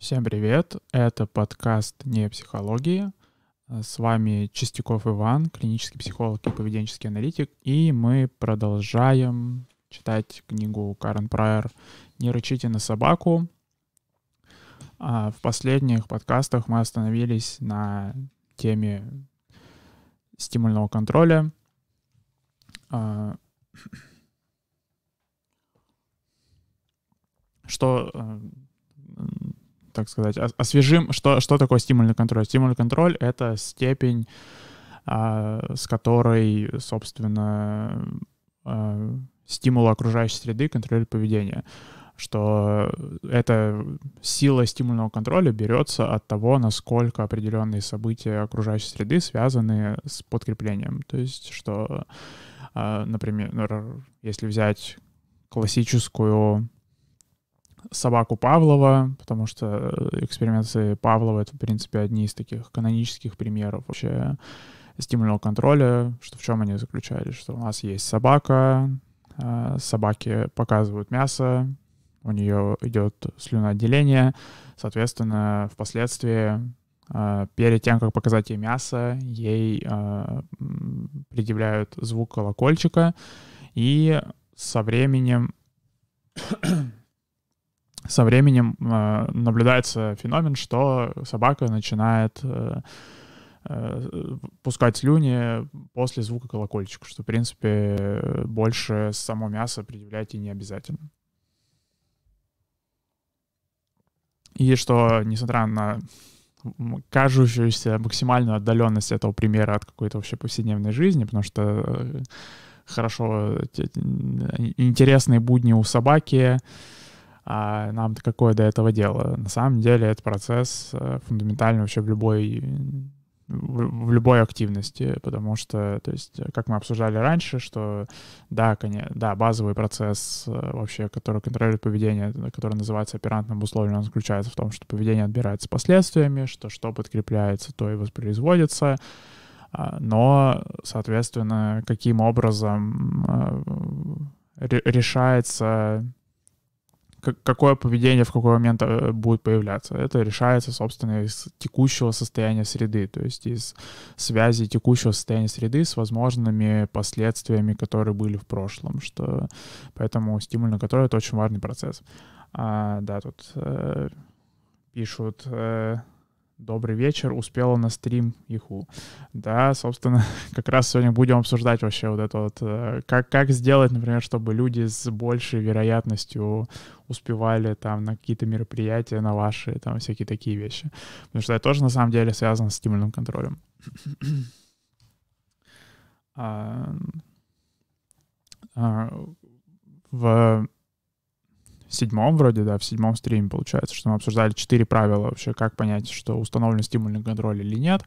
Всем привет! Это подкаст «Не психология». С вами Чистяков Иван, клинический психолог и поведенческий аналитик. И мы продолжаем читать книгу Карен Прайер «Не рычите на собаку». А в последних подкастах мы остановились на теме стимульного контроля. А, что, э, так сказать, освежим, что, что такое стимульный контроль. Стимульный контроль — это степень, а, с которой, собственно, а, стимулы окружающей среды контролируют поведение что эта сила стимульного контроля берется от того, насколько определенные события окружающей среды связаны с подкреплением. То есть, что, а, например, если взять классическую собаку Павлова, потому что эксперименты Павлова — это, в принципе, одни из таких канонических примеров вообще стимульного контроля, что в чем они заключались, что у нас есть собака, а, собаки показывают мясо, у нее идет слюноотделение, соответственно, впоследствии а, перед тем, как показать ей мясо, ей а, предъявляют звук колокольчика, и со временем со временем э, наблюдается феномен, что собака начинает э, э, пускать слюни после звука колокольчика, что, в принципе, больше само мясо предъявлять и не обязательно. И что, несмотря на кажущуюся максимальную отдаленность этого примера от какой-то вообще повседневной жизни, потому что э, хорошо, интересные будни у собаки, а нам-то какое до этого дело? На самом деле это процесс э, фундаментальный вообще в любой в любой активности, потому что, то есть, как мы обсуждали раньше, что да, конечно, да, базовый процесс э, вообще, который контролирует поведение, который называется оперантным обусловлен, он заключается в том, что поведение отбирается последствиями, что что подкрепляется, то и воспроизводится, а, но, соответственно, каким образом э, какое поведение в какой момент э, будет появляться. Это решается, собственно, из текущего состояния среды, то есть из связи текущего состояния среды с возможными последствиями, которые были в прошлом, что поэтому стимульный контроль — это очень важный процесс. А, да, тут э, пишут... Э, Добрый вечер, успела на стрим Иху. Да, собственно, как раз сегодня будем обсуждать вообще вот это вот, э, как, как сделать, например, чтобы люди с большей вероятностью успевали там на какие-то мероприятия, на ваши, там всякие такие вещи. Потому что это тоже на самом деле связано с стимульным контролем. а, а, в в седьмом вроде, да, в седьмом стриме получается, что мы обсуждали четыре правила вообще, как понять, что установлен стимульный контроль или нет.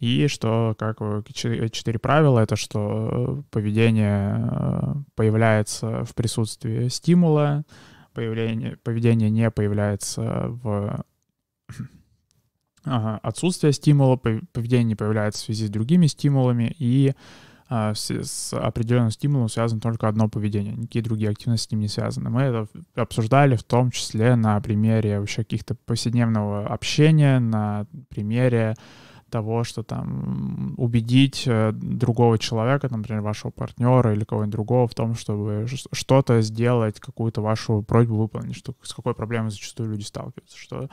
И что, как четыре правила, это что поведение э, появляется в присутствии стимула, появление, поведение не появляется в отсутствие стимула, поведение не появляется в связи с другими стимулами, и с, с определенным стимулом связано только одно поведение, никакие другие активности с ним не связаны. Мы это обсуждали в том числе на примере вообще каких-то повседневного общения, на примере того, что там убедить э, другого человека, например, вашего партнера или кого-нибудь другого в том, чтобы что-то сделать, какую-то вашу просьбу выполнить, что, с какой проблемой зачастую люди сталкиваются, что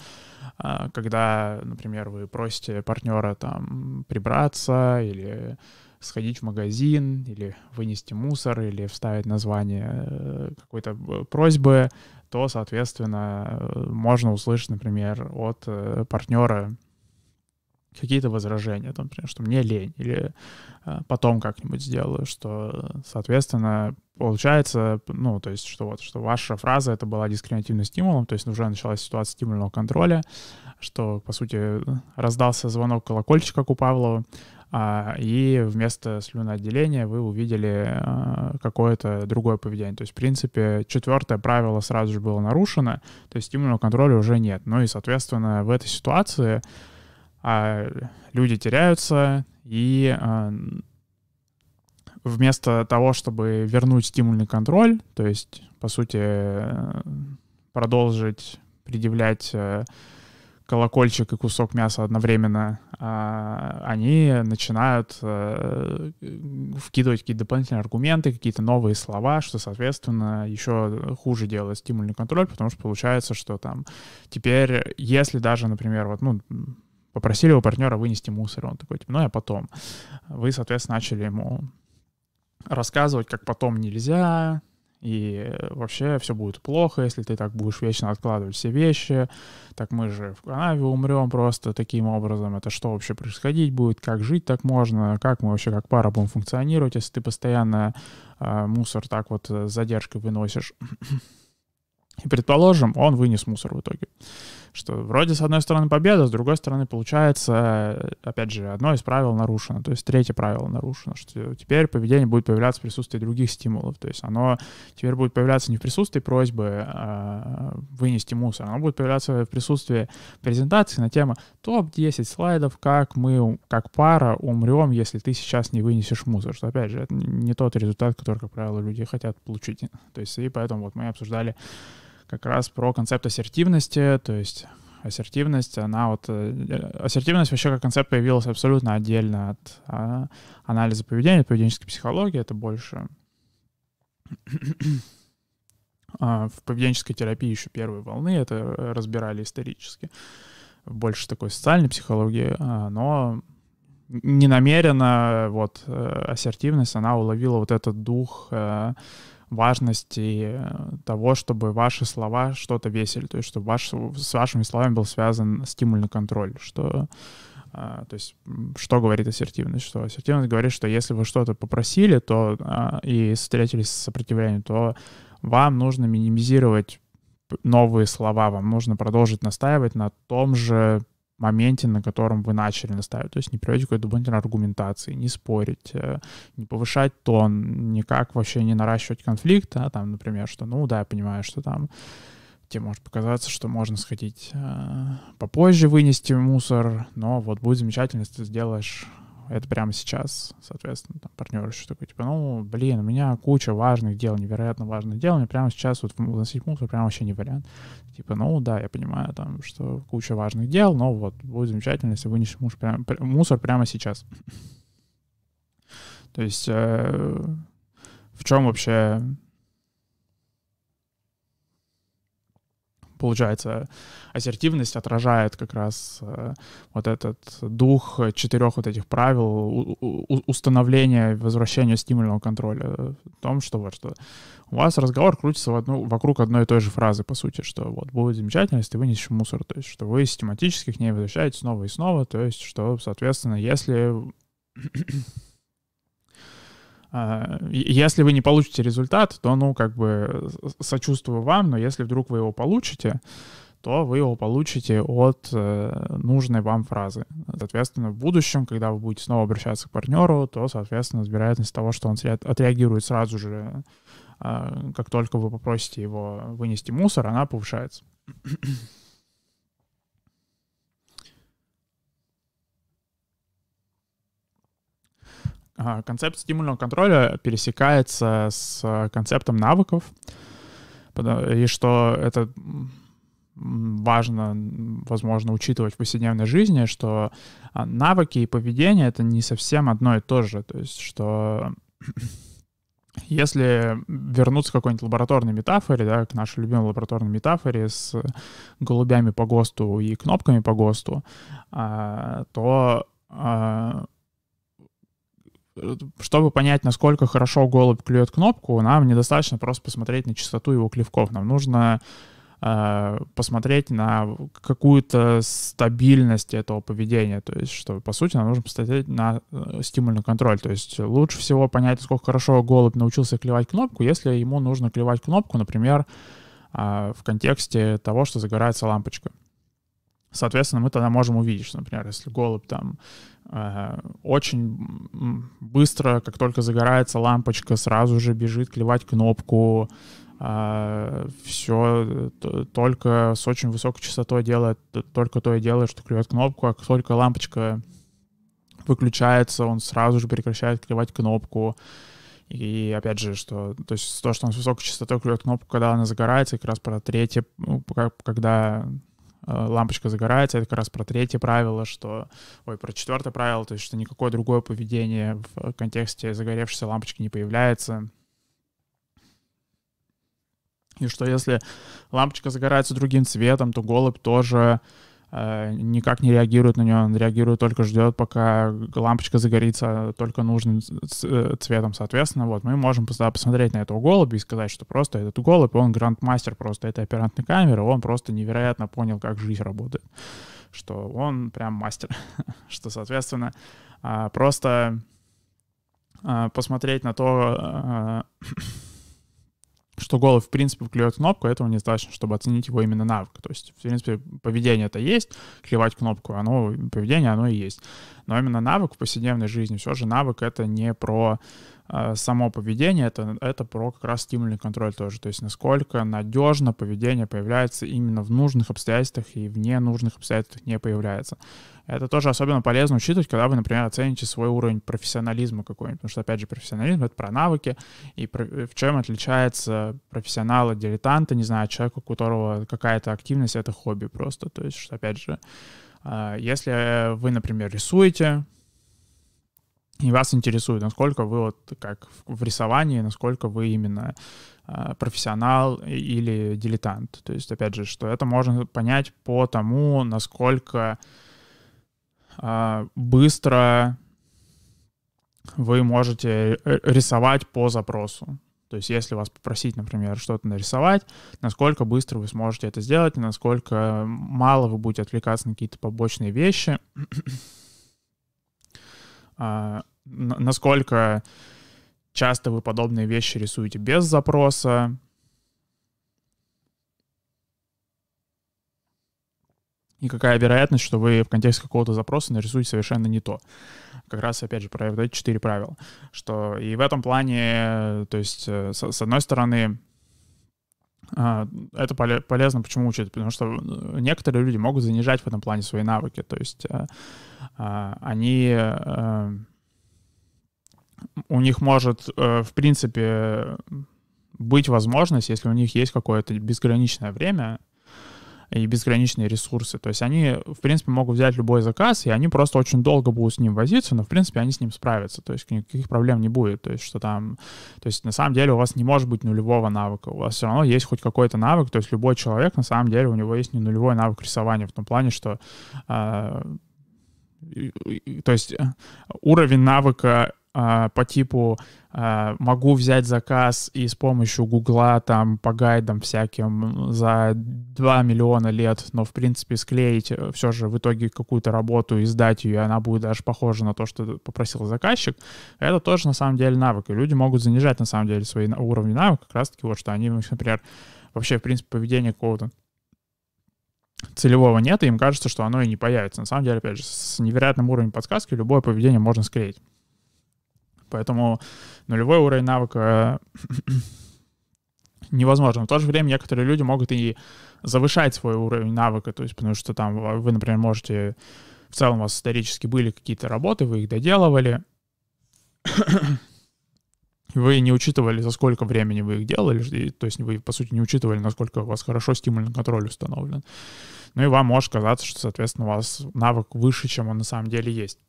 а, когда, например, вы просите партнера там прибраться или сходить в магазин или вынести мусор или вставить название э, какой-то э, просьбы, то, соответственно, э, можно услышать, например, от партнера какие-то возражения, там, например, что мне лень, или потом как-нибудь сделаю, что, соответственно, получается, ну, то есть, что вот, что ваша фраза это была дискриминативным стимулом, то есть уже началась ситуация стимульного контроля, что, по сути, раздался звонок колокольчика, у Павлова, и вместо слюноотделения вы увидели а, какое-то другое поведение. То есть, в принципе, четвертое правило сразу же было нарушено, то есть стимульного контроля уже нет. Ну и, соответственно, в этой ситуации а, люди теряются, и вместо того, чтобы вернуть стимульный контроль, то есть, по сути, продолжить предъявлять колокольчик и кусок мяса одновременно, а, они начинают э, вкидывать какие-то дополнительные аргументы, какие-то новые слова, что, соответственно, еще хуже делает стимульный контроль, потому что получается, что там теперь, если даже, например, вот, ну, попросили у партнера вынести мусор, он такой, типа, ну, я потом. Вы, соответственно, начали ему рассказывать, как потом нельзя, и вообще все будет плохо, если ты так будешь вечно откладывать все вещи. Так мы же в канаве умрем просто таким образом. Это что вообще происходить будет? Как жить так можно? Как мы вообще как пара будем функционировать, если ты постоянно э, мусор так вот с задержкой выносишь? И предположим, он вынес мусор в итоге что вроде с одной стороны победа, с другой стороны получается, опять же, одно из правил нарушено, то есть третье правило нарушено, что теперь поведение будет появляться в присутствии других стимулов, то есть оно теперь будет появляться не в присутствии просьбы а, вынести мусор, оно будет появляться в присутствии презентации на тему топ-10 слайдов, как мы, как пара умрем, если ты сейчас не вынесешь мусор, что опять же, это не тот результат, который, как правило, люди хотят получить, то есть и поэтому вот мы обсуждали как раз про концепт ассертивности, то есть ассертивность, она вот... Э, ассертивность вообще как концепт появилась абсолютно отдельно от а, анализа поведения, поведенческой психологии, это больше... а, в поведенческой терапии еще первой волны это разбирали исторически. Больше такой социальной психологии, а, но не намеренно вот э, ассертивность, она уловила вот этот дух э, важности э, того, чтобы ваши слова что-то весили, то есть чтобы ваш, с вашими словами был связан стимульный контроль, что а, то есть, что говорит ассертивность? Что ассертивность говорит, что если вы что-то попросили, то а, и встретились с сопротивлением, то вам нужно минимизировать новые слова, вам нужно продолжить настаивать на том же моменте, на котором вы начали настаивать. То есть не приводить какой-то дополнительной аргументации, не спорить, э, не повышать тон, никак вообще не наращивать конфликт, а там, например, что, ну да, я понимаю, что там тебе может показаться, что можно сходить э, попозже вынести мусор, но вот будет замечательно, если ты сделаешь это прямо сейчас, соответственно, там партнер еще такой, типа, ну, блин, у меня куча важных дел, невероятно важных дел, мне прямо сейчас вот выносить мусор прямо вообще не вариант. Типа, ну, да, я понимаю, там, что куча важных дел, но вот будет замечательно, если вынесешь мусор прямо, мусор прямо сейчас. То есть э, в чем вообще получается, ассертивность отражает как раз э, вот этот дух четырех вот этих правил установления, возвращения стимульного контроля. В том, что вот что у вас разговор крутится в одну, вокруг одной и той же фразы, по сути, что вот будет замечательно, если вы несешь мусор, то есть что вы систематически к ней возвращаетесь снова и снова, то есть что, соответственно, если если вы не получите результат, то, ну, как бы сочувствую вам, но если вдруг вы его получите, то вы его получите от э, нужной вам фразы. Соответственно, в будущем, когда вы будете снова обращаться к партнеру, то, соответственно, вероятность того, что он отреагирует сразу же, э, как только вы попросите его вынести мусор, она повышается. Концепт стимульного контроля пересекается с концептом навыков, и что это важно, возможно, учитывать в повседневной жизни, что а, навыки и поведение — это не совсем одно и то же. То есть, что если вернуться к какой-нибудь лабораторной метафоре, да, к нашей любимой лабораторной метафоре с голубями по ГОСТу и кнопками по ГОСТу, а, то а, чтобы понять, насколько хорошо голубь клюет кнопку, нам недостаточно просто посмотреть на частоту его клевков. Нам нужно э, посмотреть на какую-то стабильность этого поведения. То есть, что, по сути, нам нужно посмотреть на э, стимульный контроль. То есть лучше всего понять, насколько хорошо голубь научился клевать кнопку, если ему нужно клевать кнопку, например, э, в контексте того, что загорается лампочка. Соответственно, мы тогда можем увидеть, что, например, если голубь там э, очень быстро, как только загорается лампочка, сразу же бежит клевать кнопку, э, все только с очень высокой частотой делает, только то и делает, что клюет кнопку, а как только лампочка выключается, он сразу же прекращает клевать кнопку. И опять же, что, то есть то, что он с высокой частотой клюет кнопку, когда она загорается, как раз про третье, ну, когда лампочка загорается, это как раз про третье правило, что, ой, про четвертое правило, то есть что никакое другое поведение в контексте загоревшейся лампочки не появляется. И что если лампочка загорается другим цветом, то голубь тоже Э, никак не реагирует на нее, он реагирует только ждет, пока лампочка загорится только нужным э, цветом, соответственно, вот, мы можем посмотреть на этого голубя и сказать, что просто этот голубь, он грандмастер просто этой оперантной камеры, он просто невероятно понял, как жизнь работает, что он прям мастер, что, соответственно, а, просто а, посмотреть на то, а, что голубь, в принципе, клюет кнопку, этого недостаточно, чтобы оценить его именно навык. То есть, в принципе, поведение это есть, клевать кнопку, оно, поведение оно и есть. Но именно навык в повседневной жизни, все же навык это не про само поведение, это, это про как раз стимульный контроль тоже. То есть насколько надежно поведение появляется именно в нужных обстоятельствах и в ненужных обстоятельствах не появляется. Это тоже особенно полезно учитывать, когда вы, например, оцените свой уровень профессионализма какой-нибудь. Потому что, опять же, профессионализм — это про навыки, и про, в чем отличается профессионал от дилетанта, не знаю, человека, у которого какая-то активность — это хобби просто. То есть, что, опять же, а, если вы, например, рисуете, и вас интересует, насколько вы вот как в рисовании, насколько вы именно а, профессионал или дилетант. То есть, опять же, что это можно понять по тому, насколько а, быстро вы можете рисовать по запросу. То есть если вас попросить, например, что-то нарисовать, насколько быстро вы сможете это сделать, насколько мало вы будете отвлекаться на какие-то побочные вещи, а, насколько часто вы подобные вещи рисуете без запроса, и какая вероятность, что вы в контексте какого-то запроса нарисуете совершенно не то. Как раз, опять же, про эти четыре правила. Что и в этом плане, то есть, э, с, одной стороны, а, это полезно, почему учат? Потому что э, некоторые люди могут занижать в этом плане свои навыки. То есть э, а, они... У них может, в принципе, быть возможность, если у них есть какое-то безграничное время, и безграничные ресурсы. То есть они, в принципе, могут взять любой заказ, и они просто очень долго будут с ним возиться, но, в принципе, они с ним справятся. То есть никаких проблем не будет. То есть что там... То есть на самом деле у вас не может быть нулевого навыка. У вас все равно есть хоть какой-то навык. То есть любой человек, на самом деле, у него есть не нулевой навык рисования в том плане, что... Э, то есть э, уровень навыка а, по типу а, могу взять заказ и с помощью Гугла там по гайдам всяким за 2 миллиона лет, но в принципе склеить э, все же в итоге какую-то работу и сдать ее, и она будет даже похожа на то, что попросил заказчик, это тоже на самом деле навык. И люди могут занижать на самом деле свои уровни навыка, как раз таки вот что они, например, вообще в принципе поведение какого-то целевого нет, и им кажется, что оно и не появится. На самом деле, опять же, с невероятным уровнем подсказки любое поведение можно склеить. Поэтому нулевой уровень навыка невозможно. В то же время некоторые люди могут и завышать свой уровень навыка, то есть потому что там вы, например, можете... В целом у вас исторически были какие-то работы, вы их доделывали, вы не учитывали, за сколько времени вы их делали, и, то есть вы, по сути, не учитывали, насколько у вас хорошо стимульный контроль установлен. Ну и вам может казаться, что, соответственно, у вас навык выше, чем он на самом деле есть.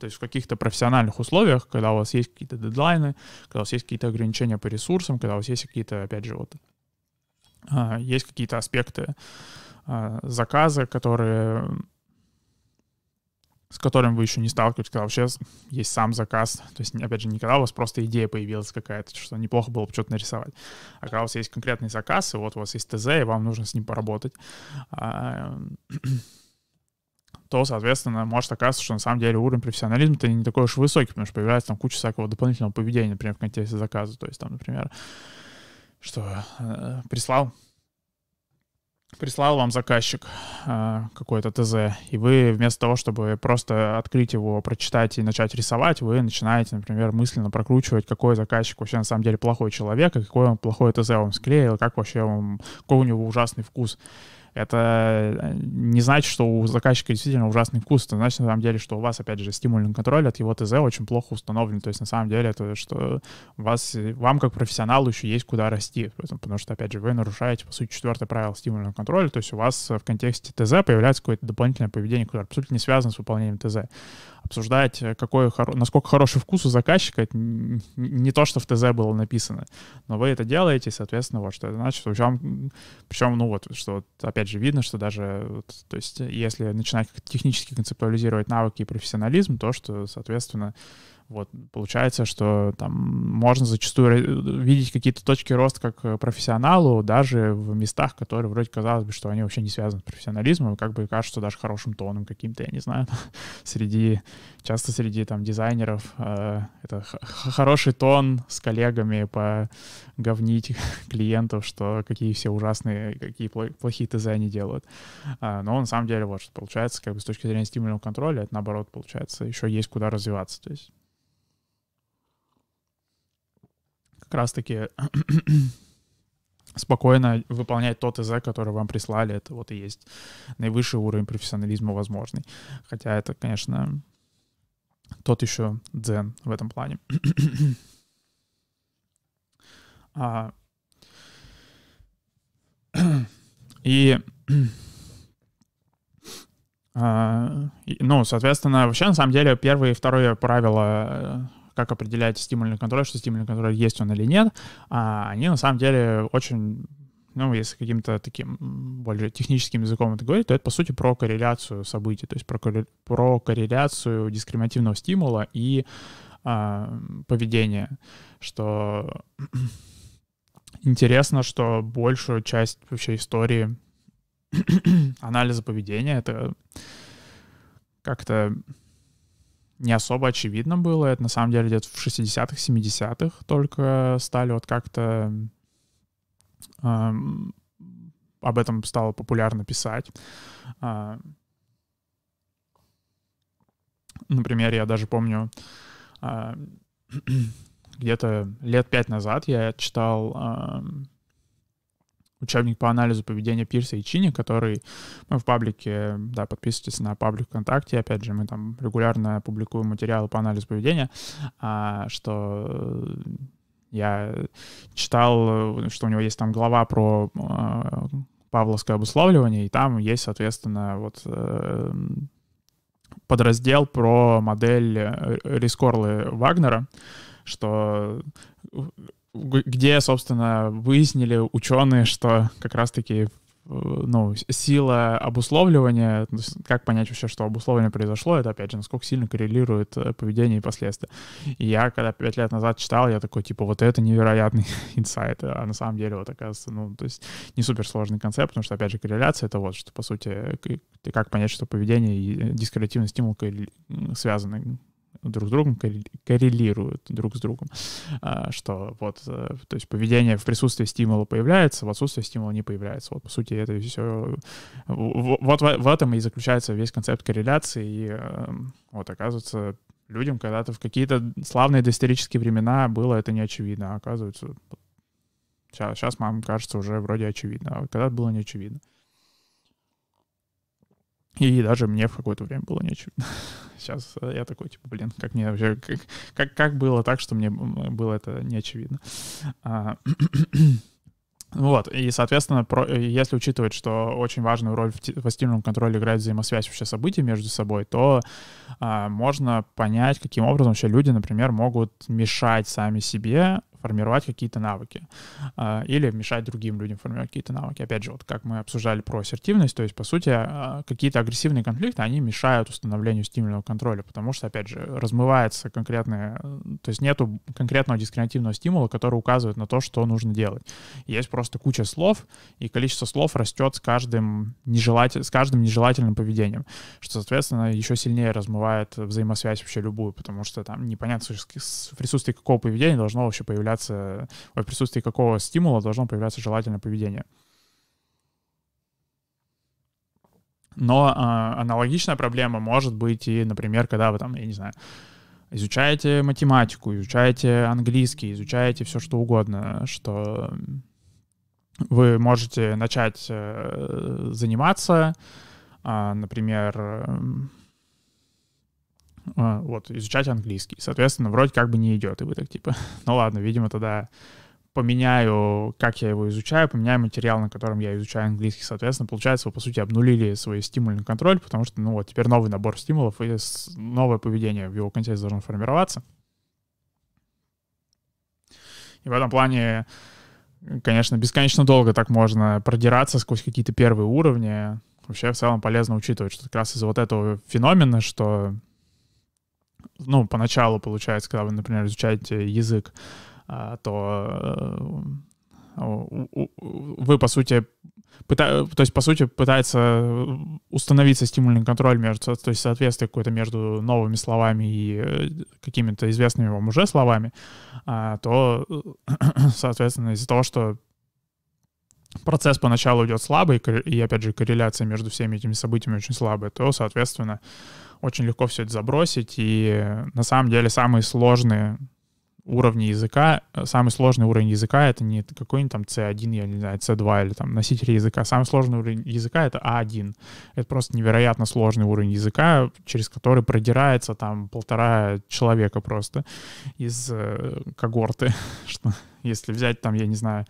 То есть в каких-то профессиональных условиях, когда у вас есть какие-то дедлайны, когда у вас есть какие-то ограничения по ресурсам, когда у вас есть какие-то, опять же, вот, а, есть какие-то аспекты а, заказа, которые с которым вы еще не сталкиваетесь, когда вообще есть сам заказ. То есть, опять же, не когда у вас просто идея появилась какая-то, что неплохо было бы что-то нарисовать, а когда у вас есть конкретный заказ, и вот у вас есть ТЗ, и вам нужно с ним поработать. То, соответственно, может оказаться, что на самом деле уровень профессионализма-то не такой уж высокий, потому что появляется там куча всякого дополнительного поведения, например, в контексте заказа. То есть там, например, что э, прислал прислал вам заказчик э, какой-то ТЗ, и вы вместо того, чтобы просто открыть его, прочитать и начать рисовать, вы начинаете, например, мысленно прокручивать, какой заказчик вообще на самом деле плохой человек, и какой он плохой ТЗ вам склеил, как вообще он, какой у него ужасный вкус это э, не значит, что у заказчика действительно ужасный вкус, это значит на самом деле, что у вас, опять же, стимульный контроль от его ТЗ очень плохо установлен, то есть на самом деле это что у вас, вам как профессионалу еще есть куда расти, потому что, опять же, вы нарушаете, по сути, четвертое правило стимульного контроля, то есть у вас в контексте ТЗ появляется какое-то дополнительное поведение, которое абсолютно не связано с выполнением ТЗ. Обсуждать, э, какой, насколько хороший вкус у заказчика, это не то, что в ТЗ было написано. Но вы это делаете, соответственно, вот что это значит. Причем, ну вот, что вот, опять же видно, что даже, вот, то есть если начинать технически концептуализировать навыки и профессионализм, то, что, соответственно, вот, получается, что там можно зачастую видеть какие-то точки роста как э, профессионалу, даже в местах, которые вроде казалось бы, что они вообще не связаны с профессионализмом, как бы кажется даже хорошим тоном каким-то, я не знаю, среди, часто среди там дизайнеров э, это хороший тон с коллегами по говнить клиентов, что какие все ужасные, какие плохие ТЗ они делают. А, но на самом деле вот что получается, как бы с точки зрения стимульного контроля, это наоборот получается, еще есть куда развиваться, то есть как раз-таки спокойно выполнять тот ИЗ, который вам прислали. Это вот и есть наивысший уровень профессионализма возможный. Хотя это, конечно, тот еще дзен в этом плане. а, и, а, ну, соответственно, вообще, на самом деле, первое и второе правило как определять стимульный контроль, что стимульный контроль есть он или нет, а они на самом деле очень ну, если каким-то таким более техническим языком это говорить, то это, по сути, про корреляцию событий, то есть про, про корреляцию дискриминативного стимула и а, поведения, что интересно, что большую часть вообще истории анализа поведения это как-то не особо очевидно было. Это на самом деле где-то в 60-х, 70-х только стали вот как-то э, об этом стало популярно писать. Э, например, я даже помню, э, где-то лет пять назад я читал э, учебник по анализу поведения Пирса и Чини, который мы в паблике, да, подписывайтесь на паблик ВКонтакте, опять же, мы там регулярно публикуем материалы по анализу поведения, а, что я читал, что у него есть там глава про а, павловское обусловливание, и там есть, соответственно, вот э, подраздел про модель э, Рискорлы Вагнера, что где, собственно, выяснили ученые, что как раз-таки э, ну, сила обусловливания, как понять вообще, что обусловление произошло, это, опять же, насколько сильно коррелирует э, поведение и последствия. И я, когда пять лет назад читал, я такой, типа, вот это невероятный инсайт, а на самом деле, вот, оказывается, ну, то есть не суперсложный концепт, потому что, опять же, корреляция — это вот, что, по сути, как понять, что поведение и дискретивный стимул связаны друг с другом коррелируют друг с другом, а, что вот, э, то есть поведение в присутствии стимула появляется, в отсутствии стимула не появляется. Вот, по сути, это все... Вот в этом и заключается весь концепт корреляции, и эм, вот, оказывается, людям когда-то в какие-то славные доисторические времена было это не очевидно, а оказывается, сейчас, сейчас нам кажется уже вроде очевидно, а когда-то было не очевидно. И даже мне в какое-то время было не очевидно. Сейчас э, я такой, типа, блин, как мне вообще, как, как, как было так, что мне было это не очевидно. А, вот, и, соответственно, про, если учитывать, что очень важную роль в, в стимульном контроле играет взаимосвязь вообще событий между собой, то а, можно понять, каким образом вообще люди, например, могут мешать сами себе формировать какие-то навыки а, или мешать другим людям формировать какие-то навыки. Опять же, вот как мы обсуждали про ассертивность, то есть, по сути, а, какие-то агрессивные конфликты, они мешают установлению стимульного контроля, потому что, опять же, размывается конкретное, то есть нету конкретного дискриминативного стимула, который указывает на то, что нужно делать. Есть просто куча слов, и количество слов растет с каждым, нежелатель, с каждым нежелательным поведением, что, соответственно, еще сильнее размывает взаимосвязь вообще любую, потому что там непонятно, в присутствии какого поведения должно вообще появляться появляться, в присутствии какого стимула должно появляться желательное поведение. Но э, аналогичная проблема может быть и, например, когда вы там, я не знаю, изучаете математику, изучаете английский, изучаете все что угодно, что вы можете начать э, заниматься, э, например, вот, изучать английский. Соответственно, вроде как бы не идет, и вы так типа, ну ладно, видимо, тогда поменяю, как я его изучаю, поменяю материал, на котором я изучаю английский. Соответственно, получается, вы, по сути, обнулили свой стимульный контроль, потому что, ну вот, теперь новый набор стимулов и новое поведение в его контексте должно формироваться. И в этом плане, конечно, бесконечно долго так можно продираться сквозь какие-то первые уровни. Вообще, в целом, полезно учитывать, что как раз из-за вот этого феномена, что, ну, поначалу, получается, когда вы, например, изучаете язык, а, то э, вы, по сути, пыта... то есть, по сути, пытается установиться стимульный контроль между, то есть соответствие какое-то между новыми словами и э, какими-то известными вам уже словами, а, то, соответственно, из-за того, что процесс поначалу идет слабый, и, опять же, корреляция между всеми этими событиями очень слабая, то, соответственно, очень легко все это забросить, и на самом деле самые сложные уровни языка, э, самый сложный уровень языка — это не какой-нибудь там C1, я не знаю, C2 или там носитель языка. Самый сложный уровень языка — это A1. Это просто невероятно сложный уровень языка, через который продирается там полтора человека просто из э, когорты. Что, если взять там, я не знаю,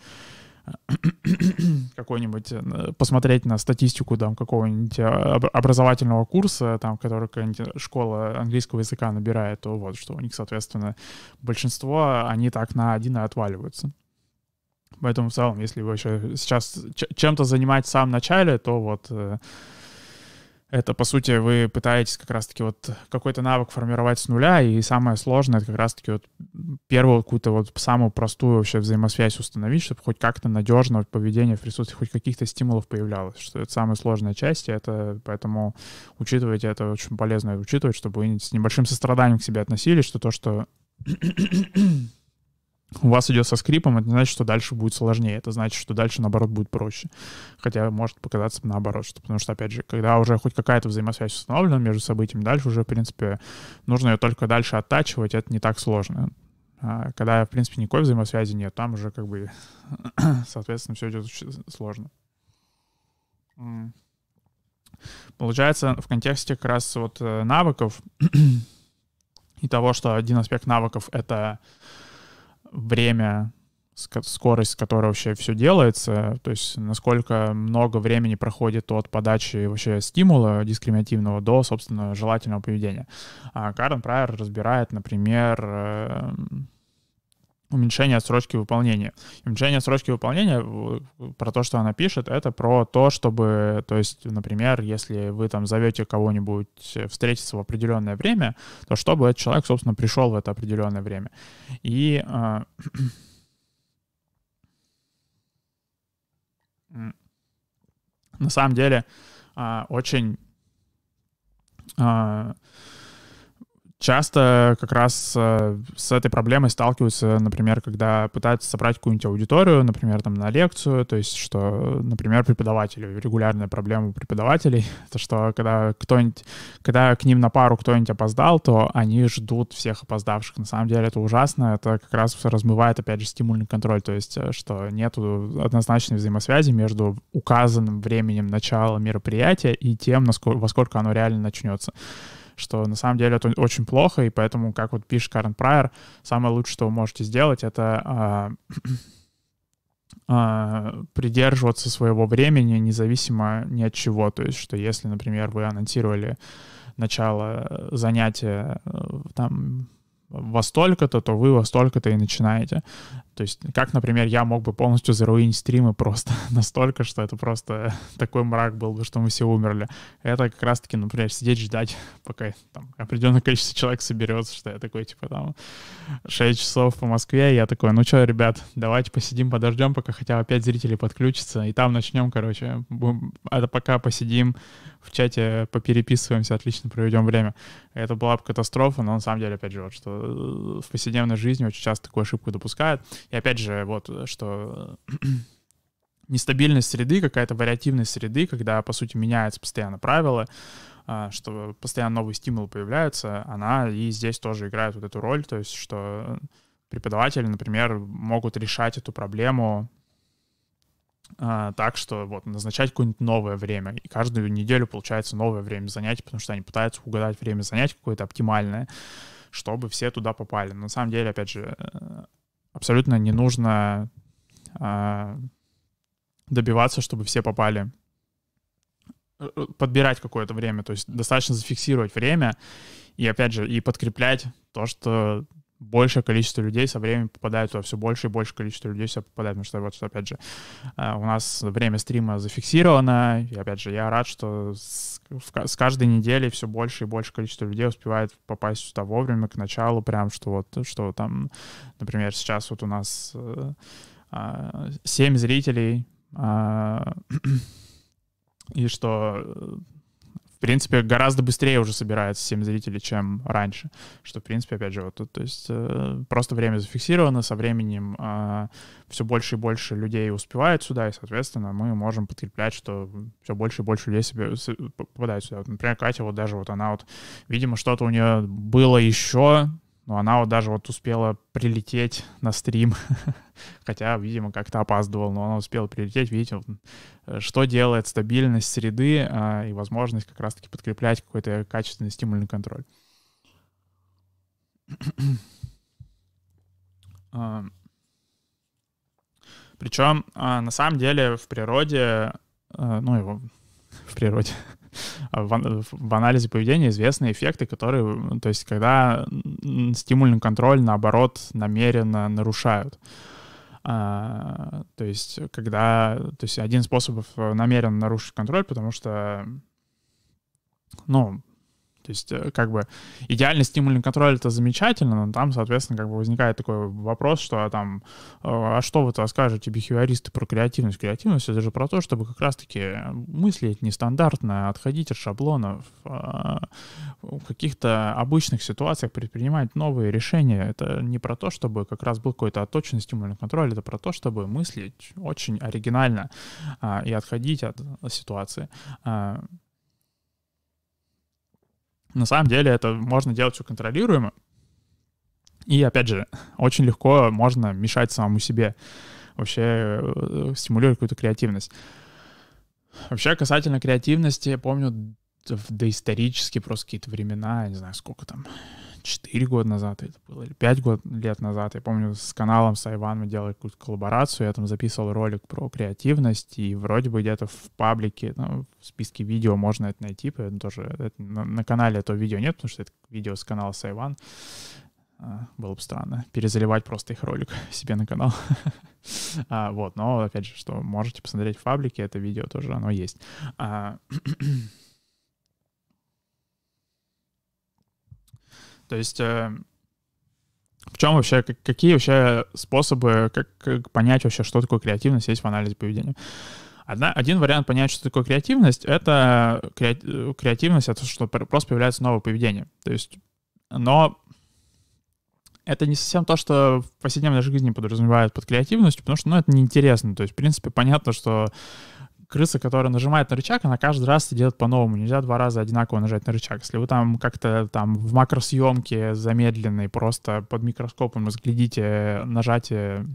какой-нибудь, э, посмотреть на статистику там какого-нибудь а, образовательного курса, там, который какая-нибудь школа английского языка набирает, то вот, что у них, соответственно, большинство, они так на один и отваливаются. Поэтому в целом, если вы еще сейчас чем-то занимаетесь в самом начале, то вот э, это, по сути, вы пытаетесь как раз-таки вот какой-то навык формировать с нуля, и самое сложное — это как раз-таки вот первую какую-то вот самую простую вообще взаимосвязь установить, чтобы хоть как-то надежно поведение в присутствии хоть каких-то стимулов появлялось, что это самая сложная часть, и это поэтому учитывайте, это очень полезно учитывать, чтобы вы с небольшим состраданием к себе относились, что то, что у вас идет со скрипом, это не значит, что дальше будет сложнее. Это значит, что дальше, наоборот, будет проще. Хотя может показаться наоборот, что, потому что, опять же, когда уже хоть какая-то взаимосвязь установлена между событиями, дальше уже, в принципе, нужно ее только дальше оттачивать, это не так сложно. А когда, в принципе, никакой взаимосвязи нет, там уже как бы, соответственно, все идет очень сложно. Получается, в контексте как раз вот э, навыков и того, что один аспект навыков — это время, скорость, с которой вообще все делается, то есть насколько много времени проходит от подачи вообще стимула дискриминативного до, собственно, желательного поведения. А Карен Прайер разбирает, например, эм, уменьшение отсрочки выполнения. Уменьшение отсрочки выполнения, про то, что она пишет, это про то, чтобы, то есть, например, если вы там зовете кого-нибудь встретиться в определенное время, то чтобы этот человек, собственно, пришел в это определенное время. И э, на самом деле э, очень э, часто как раз э, с этой проблемой сталкиваются, например, когда пытаются собрать какую-нибудь аудиторию, например, там на лекцию, то есть что, например, преподаватели, регулярная проблема преподавателей, это что когда кто-нибудь, когда к ним на пару кто-нибудь опоздал, то они ждут всех опоздавших. На самом деле это ужасно, это как раз размывает, опять же, стимульный контроль, то есть э, что нету однозначной взаимосвязи между указанным временем начала мероприятия и тем, насколько, во сколько оно реально начнется что на самом деле это очень плохо, и поэтому, как вот пишет Карен Прайер, самое лучшее, что вы можете сделать, это а, а, придерживаться своего времени независимо ни от чего. То есть, что если, например, вы анонсировали начало занятия э, там во столько-то, то вы во столько-то и начинаете. То есть, как, например, я мог бы полностью заруинить стримы просто настолько, что это просто такой мрак был бы, что мы все умерли. Это как раз-таки, например, сидеть ждать, пока там определенное количество человек соберется, что я такой, типа, там, 6 часов по Москве, я такой, ну что, ребят, давайте посидим, подождем, пока хотя бы 5 зрителей подключится, и там начнем, короче, это пока посидим, в чате попереписываемся, отлично проведем время. Это была бы катастрофа, но на самом деле, опять же, вот, что э, в повседневной жизни очень часто такую ошибку допускают. И опять же, вот, что нестабильность среды, какая-то вариативность среды, когда, по сути, меняются постоянно правила, а, что постоянно новые стимулы появляются, она и здесь тоже играет вот эту роль, то есть что преподаватели, например, могут решать эту проблему а, так, что вот назначать какое-нибудь новое время. И каждую неделю получается новое время занятий, потому что они пытаются угадать время занятий какое-то оптимальное, чтобы все туда попали. Но на самом деле, опять же, э, абсолютно не нужно а, добиваться, чтобы все попали э, э, подбирать какое-то время, то есть достаточно зафиксировать время и, опять же, и подкреплять то, что большее количество людей со временем попадает туда, все больше и больше количество людей все попадает, потому что, вот, опять же, э, у нас время стрима зафиксировано, и, опять же, я рад, что с, каждой неделей все больше и больше количество людей успевает попасть сюда вовремя, к началу, прям, что вот, что там, например, сейчас вот у нас 7 э, зрителей, а, и что в принципе, гораздо быстрее уже собирается 7 зрителей, чем раньше. Что, в принципе, опять же, вот тут, то есть э, просто время зафиксировано, со временем э, все больше и больше людей успевают сюда, и, соответственно, мы можем подкреплять, что все больше и больше людей себе попадает сюда. Вот, например, Катя, вот даже вот она вот, видимо, что-то у нее было еще, но она вот даже вот успела прилететь на стрим, хотя, видимо, как-то опаздывал, но она успела прилететь, видите, э, что делает стабильность среды а, и возможность как раз-таки подкреплять какой-то качественный стимульный контроль. а, причем, а, на самом деле, в природе, а, ну, его в природе, в, в анализе поведения известны эффекты, которые, то есть когда стимульный контроль, наоборот, намеренно нарушают. А, то есть когда, то есть один способ намеренно нарушить контроль, потому что, ну, то есть, э, как бы, идеальный стимульный контроль — это замечательно, но там, соответственно, как бы возникает такой вопрос, что а там, э, а что вы-то скажете, бихевиористы, про креативность? Креативность — это же про то, чтобы как раз-таки мыслить нестандартно, отходить от шаблонов, в каких-то обычных ситуациях предпринимать новые решения. Это не про то, чтобы как раз был какой-то отточенный стимульный контроль, это про то, чтобы мыслить очень оригинально и отходить от ситуации. На самом деле это можно делать все контролируемо. И, опять же, очень легко можно мешать самому себе вообще э, стимулировать какую-то креативность. Вообще, касательно креативности, я помню доисторические просто какие-то времена, я не знаю, сколько там, 4 года назад это было, или 5 год, лет назад. Я помню, с каналом Сайван мы делали какую-то коллаборацию, я там записывал ролик про креативность, и вроде бы где-то в паблике, ну, в списке видео можно это найти, поэтому тоже это, на, на канале этого видео нет, потому что это видео с канала Сайван. А, было бы странно перезаливать просто их ролик себе на канал. а, вот, но опять же, что можете посмотреть в паблике, это видео тоже, оно есть. А, То есть э, в чем вообще, какие вообще способы, как, как понять вообще, что такое креативность есть в анализе поведения? Одна, один вариант понять, что такое креативность, это креативность, это что просто появляется новое поведение. То есть, но это не совсем то, что в повседневной жизни подразумевает под креативностью, потому что, ну, это неинтересно. То есть, в принципе, понятно, что крыса, которая нажимает на рычаг, она каждый раз делает по-новому. Нельзя два раза одинаково нажать на рычаг. Если вы там как-то там в макросъемке замедленной просто под микроскопом разглядите нажатие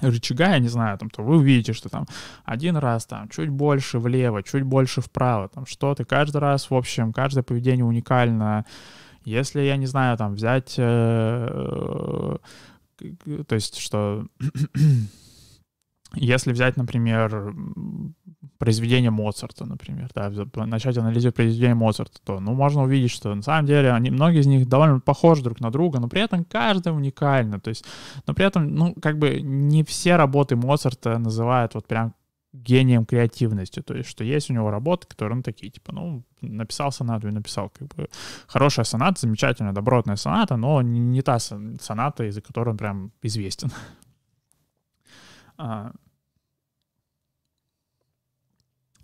рычага, я не знаю, там, то вы увидите, что там один раз там чуть больше влево, чуть больше вправо, там что-то. Каждый раз, в общем, каждое поведение уникально. Если, я не знаю, там взять... Э, то есть, что если взять, например, произведение Моцарта, например, да, начать анализировать произведение Моцарта, то, ну, можно увидеть, что на самом деле они, многие из них довольно похожи друг на друга, но при этом каждая уникальна, то есть, но при этом, ну, как бы не все работы Моцарта называют вот прям гением креативности, то есть, что есть у него работы, которые, ну, такие, типа, ну, написал сонату и написал, как бы, хорошая соната, замечательная, добротная соната, но не, та соната, из-за которой он прям известен.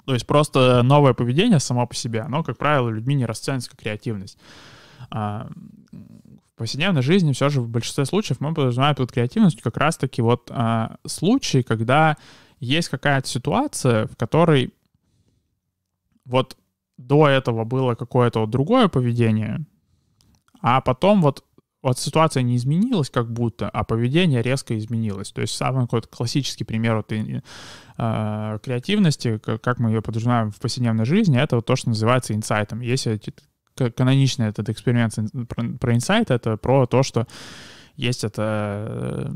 То есть просто новое поведение само по себе, оно, как правило, людьми не расценивается как креативность. А, в повседневной жизни все же в большинстве случаев мы подразумеваем под креативностью как раз-таки вот а, случаи, когда есть какая-то ситуация, в которой вот до этого было какое-то вот другое поведение, а потом вот вот ситуация не изменилась как будто, а поведение резко изменилось. То есть самый какой-то классический пример вот, э, креативности, как мы ее подразумеваем в повседневной жизни, это вот то, что называется инсайтом. Если каноничный этот эксперимент про, инсайт, это про то, что есть это а,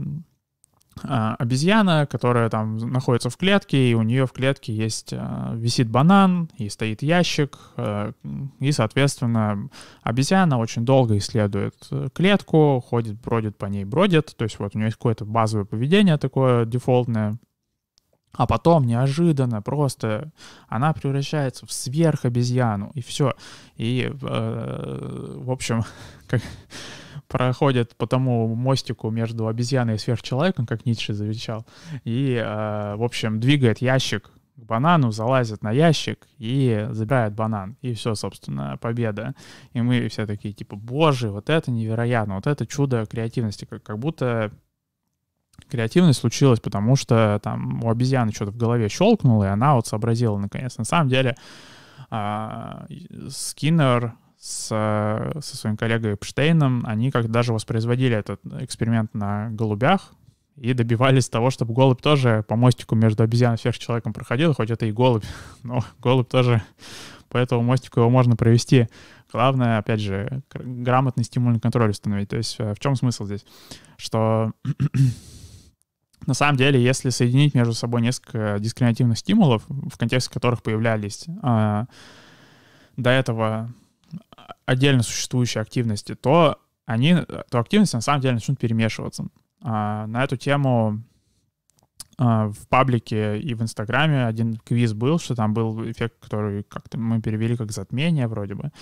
обезьяна, которая там находится в клетке, и у нее в клетке есть а, висит банан, и стоит ящик, а, и, соответственно, обезьяна очень долго исследует э, клетку, ходит, бродит по ней, бродит, то есть вот у нее есть какое-то базовое поведение такое дефолтное, а потом неожиданно просто она превращается в сверхобезьяну, и все. И, э, в общем, как проходит по тому мостику между обезьяной и сверхчеловеком, как Ницше завещал, и, э, в общем, двигает ящик к банану, залазит на ящик и забирает банан. И все, собственно, победа. И мы все такие, типа, боже, вот это невероятно, вот это чудо креативности. Как, как будто креативность случилась, потому что там у обезьяны что-то в голове щелкнуло, и она вот сообразила наконец. На самом деле э, Скиннер с, со своим коллегой Эпштейном, они как даже воспроизводили этот эксперимент на голубях и добивались того, чтобы голубь тоже по мостику между обезьяной и сверхчеловеком проходил, хоть это и голубь, но голубь тоже по этому мостику его можно провести. Главное, опять же, грамотный стимульный контроль установить. То есть э, в чем смысл здесь? Что на самом деле, если соединить между собой несколько дискриминативных стимулов, в контексте которых появлялись э, до этого отдельно существующие активности, то они, то активности на самом деле начнут перемешиваться. А, на эту тему а, в паблике и в Инстаграме один квиз был, что там был эффект, который как-то мы перевели как затмение вроде бы.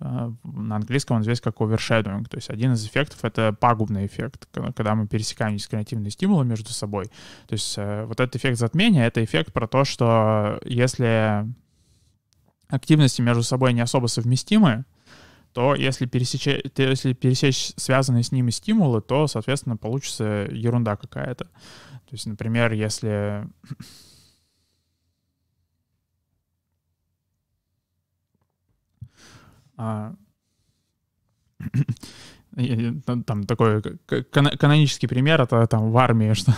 А, на английском он известен как overshadowing. То есть один из эффектов — это пагубный эффект, когда мы пересекаем дискриминативные стимулы между собой. То есть э, вот этот эффект затмения — это эффект про то, что если активности между собой не особо совместимы, то если пересечь, если пересечь связанные с ними стимулы, то, соответственно, получится ерунда какая-то. То есть, например, если... а, там такой канонический пример, это там в армии, что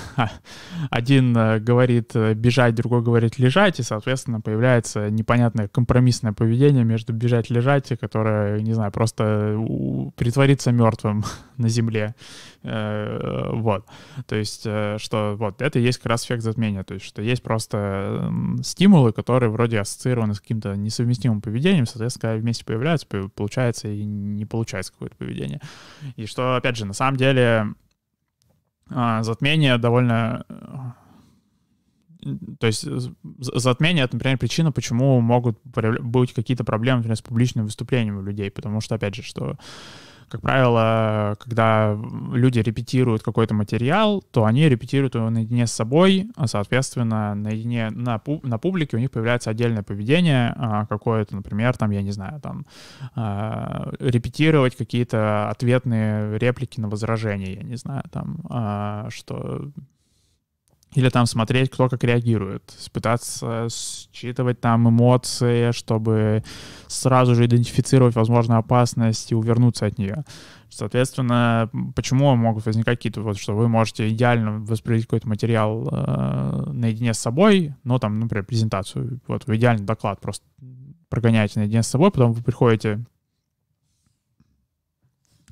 один э, говорит э, бежать, другой говорит лежать, и, соответственно, появляется непонятное компромиссное поведение между бежать и лежать, которое, не знаю, просто притвориться мертвым на земле. Э, вот. То есть, что вот это есть как раз эффект затмения, то есть, что есть просто стимулы, которые вроде ассоциированы с каким-то несовместимым поведением, соответственно, когда вместе появляются, получается и не получается какое-то поведение. И что, опять же, на самом деле а, затмение довольно... То есть затмение — это, например, причина, почему могут быть какие-то проблемы, например, с публичным выступлением у людей, потому что, опять же, что как правило, когда люди репетируют какой-то материал, то они репетируют его наедине с собой, а, соответственно, наедине на, на публике у них появляется отдельное поведение а, какое-то, например, там, я не знаю, там, а, репетировать какие-то ответные реплики на возражения, я не знаю, там, что или там смотреть, кто как реагирует, пытаться считывать там эмоции, чтобы сразу же идентифицировать возможную опасность и увернуться от нее. Соответственно, почему могут возникать какие-то вот, что вы можете идеально воспроизвести какой-то материал э, наедине с собой, но там, например, презентацию, вот вы идеальный доклад просто прогоняете наедине с собой, потом вы приходите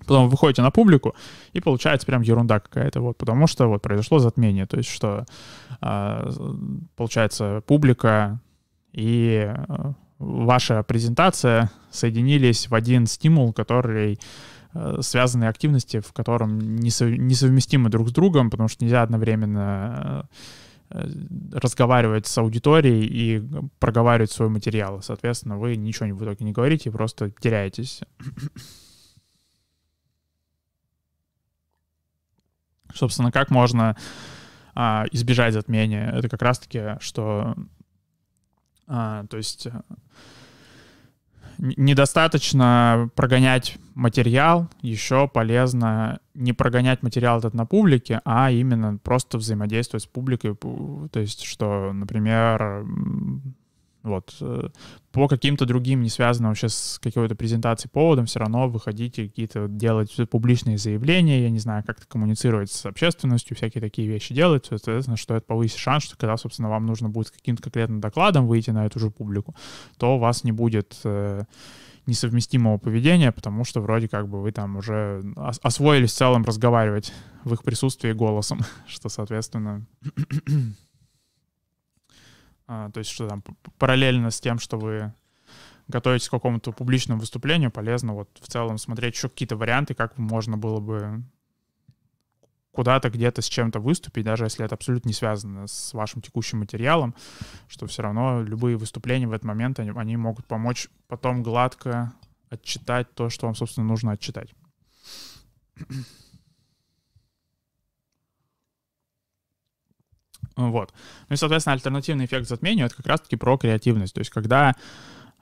Потом вы выходите на публику, и получается прям ерунда какая-то, вот, потому что вот произошло затмение, то есть что э, получается публика и э, ваша презентация соединились в один стимул, который э, связанные активности, в котором несовместимы друг с другом, потому что нельзя одновременно э, разговаривать с аудиторией и проговаривать свой материал. Соответственно, вы ничего в итоге не говорите, просто теряетесь. Собственно, как можно а, избежать затмения? Это как раз-таки, что, а, то есть э, недостаточно прогонять материал, еще полезно не прогонять материал этот на публике, а именно просто взаимодействовать с публикой. То есть, что, например, Вот. Э, по каким-то другим, не связанным вообще с какой-то презентацией поводом, все равно выходите какие-то делать публичные заявления, я не знаю, как-то коммуницировать с общественностью, всякие такие вещи делать, соответственно, что это повысит шанс, что когда, собственно, вам нужно будет каким-то конкретным докладом выйти на эту же публику, то у вас не будет э, несовместимого поведения, потому что вроде как бы вы там уже освоились в целом разговаривать в их присутствии голосом, что, соответственно, а, то есть что там параллельно с тем, что вы готовитесь к какому-то публичному выступлению, полезно вот в целом смотреть еще какие-то варианты, как можно было бы куда-то где-то с чем-то выступить, даже если это абсолютно не связано с вашим текущим материалом, что все равно любые выступления в этот момент, они, они могут помочь потом гладко отчитать то, что вам, собственно, нужно отчитать. Вот. Ну и, соответственно, альтернативный эффект затмению — это как раз-таки про креативность. То есть когда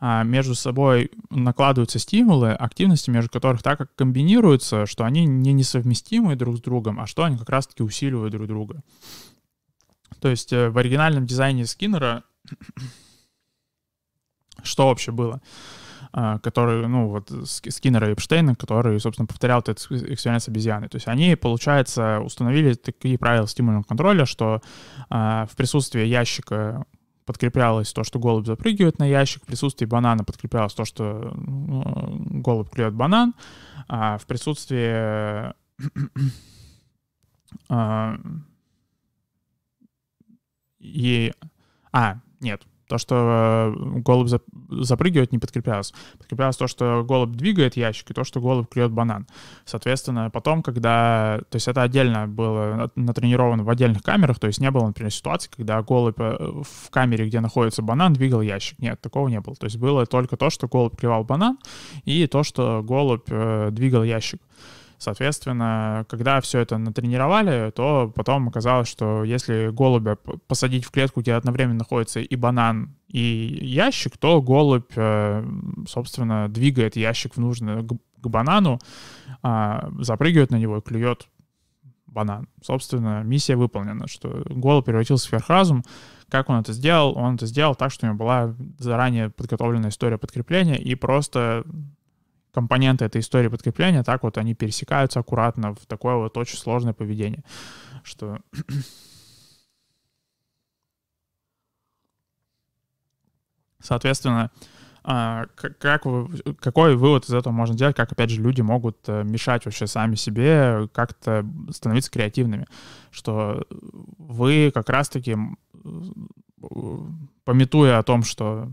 а, между собой накладываются стимулы, активности между которых так как комбинируются, что они не несовместимы друг с другом, а что они как раз-таки усиливают друг друга. То есть э, в оригинальном дизайне Скиннера что вообще было? А, который, ну, вот Скиннера и Эпштейна, который, собственно, повторял этот эксперимент с обезьяной. То есть они, получается, установили такие правила стимульного контроля, что а, в присутствии ящика подкреплялось то, что голубь запрыгивает на ящик, в присутствии банана подкреплялось то, что ну, голубь клюет банан, а в присутствии а, и... А, нет, то, что э, голубь запрыгивает, не подкреплялось. Подкреплялось то, что голубь двигает ящик, и то, что голубь клюет банан. Соответственно, потом, когда... То есть это отдельно было натренировано в отдельных камерах, то есть не было, например, ситуации, когда голубь э, в камере, где находится банан, двигал ящик. Нет, такого не было. То есть было только то, что голубь клевал банан, и то, что голубь э, двигал ящик. Соответственно, когда все это натренировали, то потом оказалось, что если голубя посадить в клетку, где одновременно находится и банан, и ящик, то голубь, э, собственно, двигает ящик в нужный к банану, а, запрыгивает на него и клюет банан. Собственно, миссия выполнена, что голубь превратился в сверхразум. Как он это сделал? Он это сделал так, что у него была заранее подготовленная история подкрепления, и просто компоненты этой истории подкрепления, так вот они пересекаются аккуратно в такое вот очень сложное поведение, что... Соответственно, а, как вы, какой вывод из этого можно делать, как, опять же, люди могут э, мешать вообще сами себе как-то становиться креативными, что вы как раз-таки, пометуя о том, что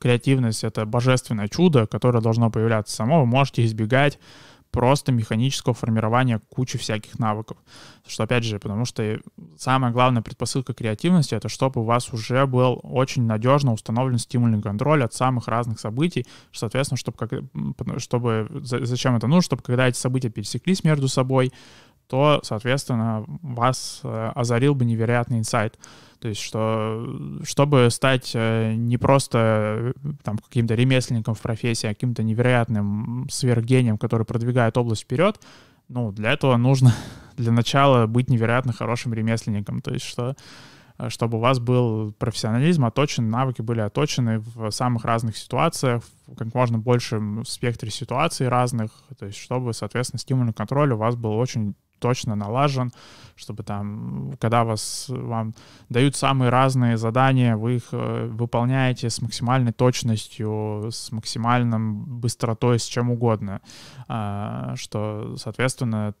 креативность — это божественное чудо, которое должно появляться само, вы можете избегать просто механического формирования кучи всяких навыков. Что, опять же, потому что самая главная предпосылка креативности — это чтобы у вас уже был очень надежно установлен стимульный контроль от самых разных событий, соответственно, чтобы, как, чтобы зачем это нужно, чтобы когда эти события пересеклись между собой, то, соответственно, вас э, озарил бы невероятный инсайт. То есть, что чтобы стать э, не просто э, там каким-то ремесленником в профессии, а каким-то невероятным сверхгением, который продвигает область вперед, ну, для этого нужно для начала быть невероятно хорошим ремесленником. То есть, что чтобы у вас был профессионализм оточен, навыки были оточены в самых разных ситуациях, в как можно большем спектре ситуаций разных, то есть чтобы, соответственно, стимульный контроль у вас был очень точно налажен, чтобы там, когда вас, вам дают самые разные задания, вы их э, выполняете с максимальной точностью, с максимальным быстротой, с чем угодно, а, что, соответственно,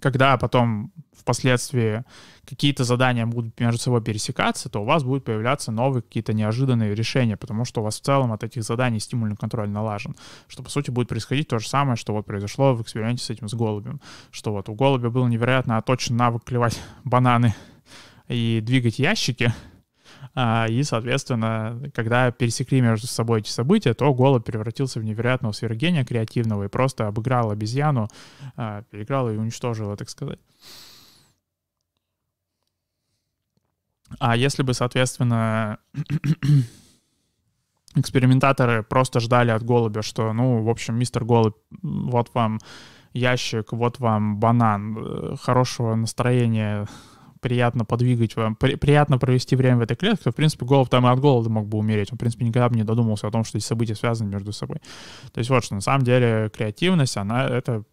когда потом впоследствии какие-то задания будут между собой пересекаться, то у вас будут появляться новые какие-то неожиданные решения, потому что у вас в целом от этих заданий стимульный контроль налажен. Что, по сути, будет происходить то же самое, что вот произошло в эксперименте с этим, с голубем. Что вот у голубя был невероятно оточен навык клевать бананы и двигать ящики, и, соответственно, когда пересекли между собой эти события, то голубь превратился в невероятного свергения креативного и просто обыграл обезьяну, а, переиграл и уничтожил, так сказать. А если бы, соответственно, экспериментаторы просто ждали от голубя, что, ну, в общем, мистер голубь, вот вам ящик, вот вам банан, э, хорошего настроения, приятно подвигать вам, при, приятно провести время в этой клетке, то, в принципе, голубь там и от голода мог бы умереть. Он, в принципе, никогда бы не додумался о том, что эти события связаны между собой. То есть вот что, на самом деле, креативность, она — это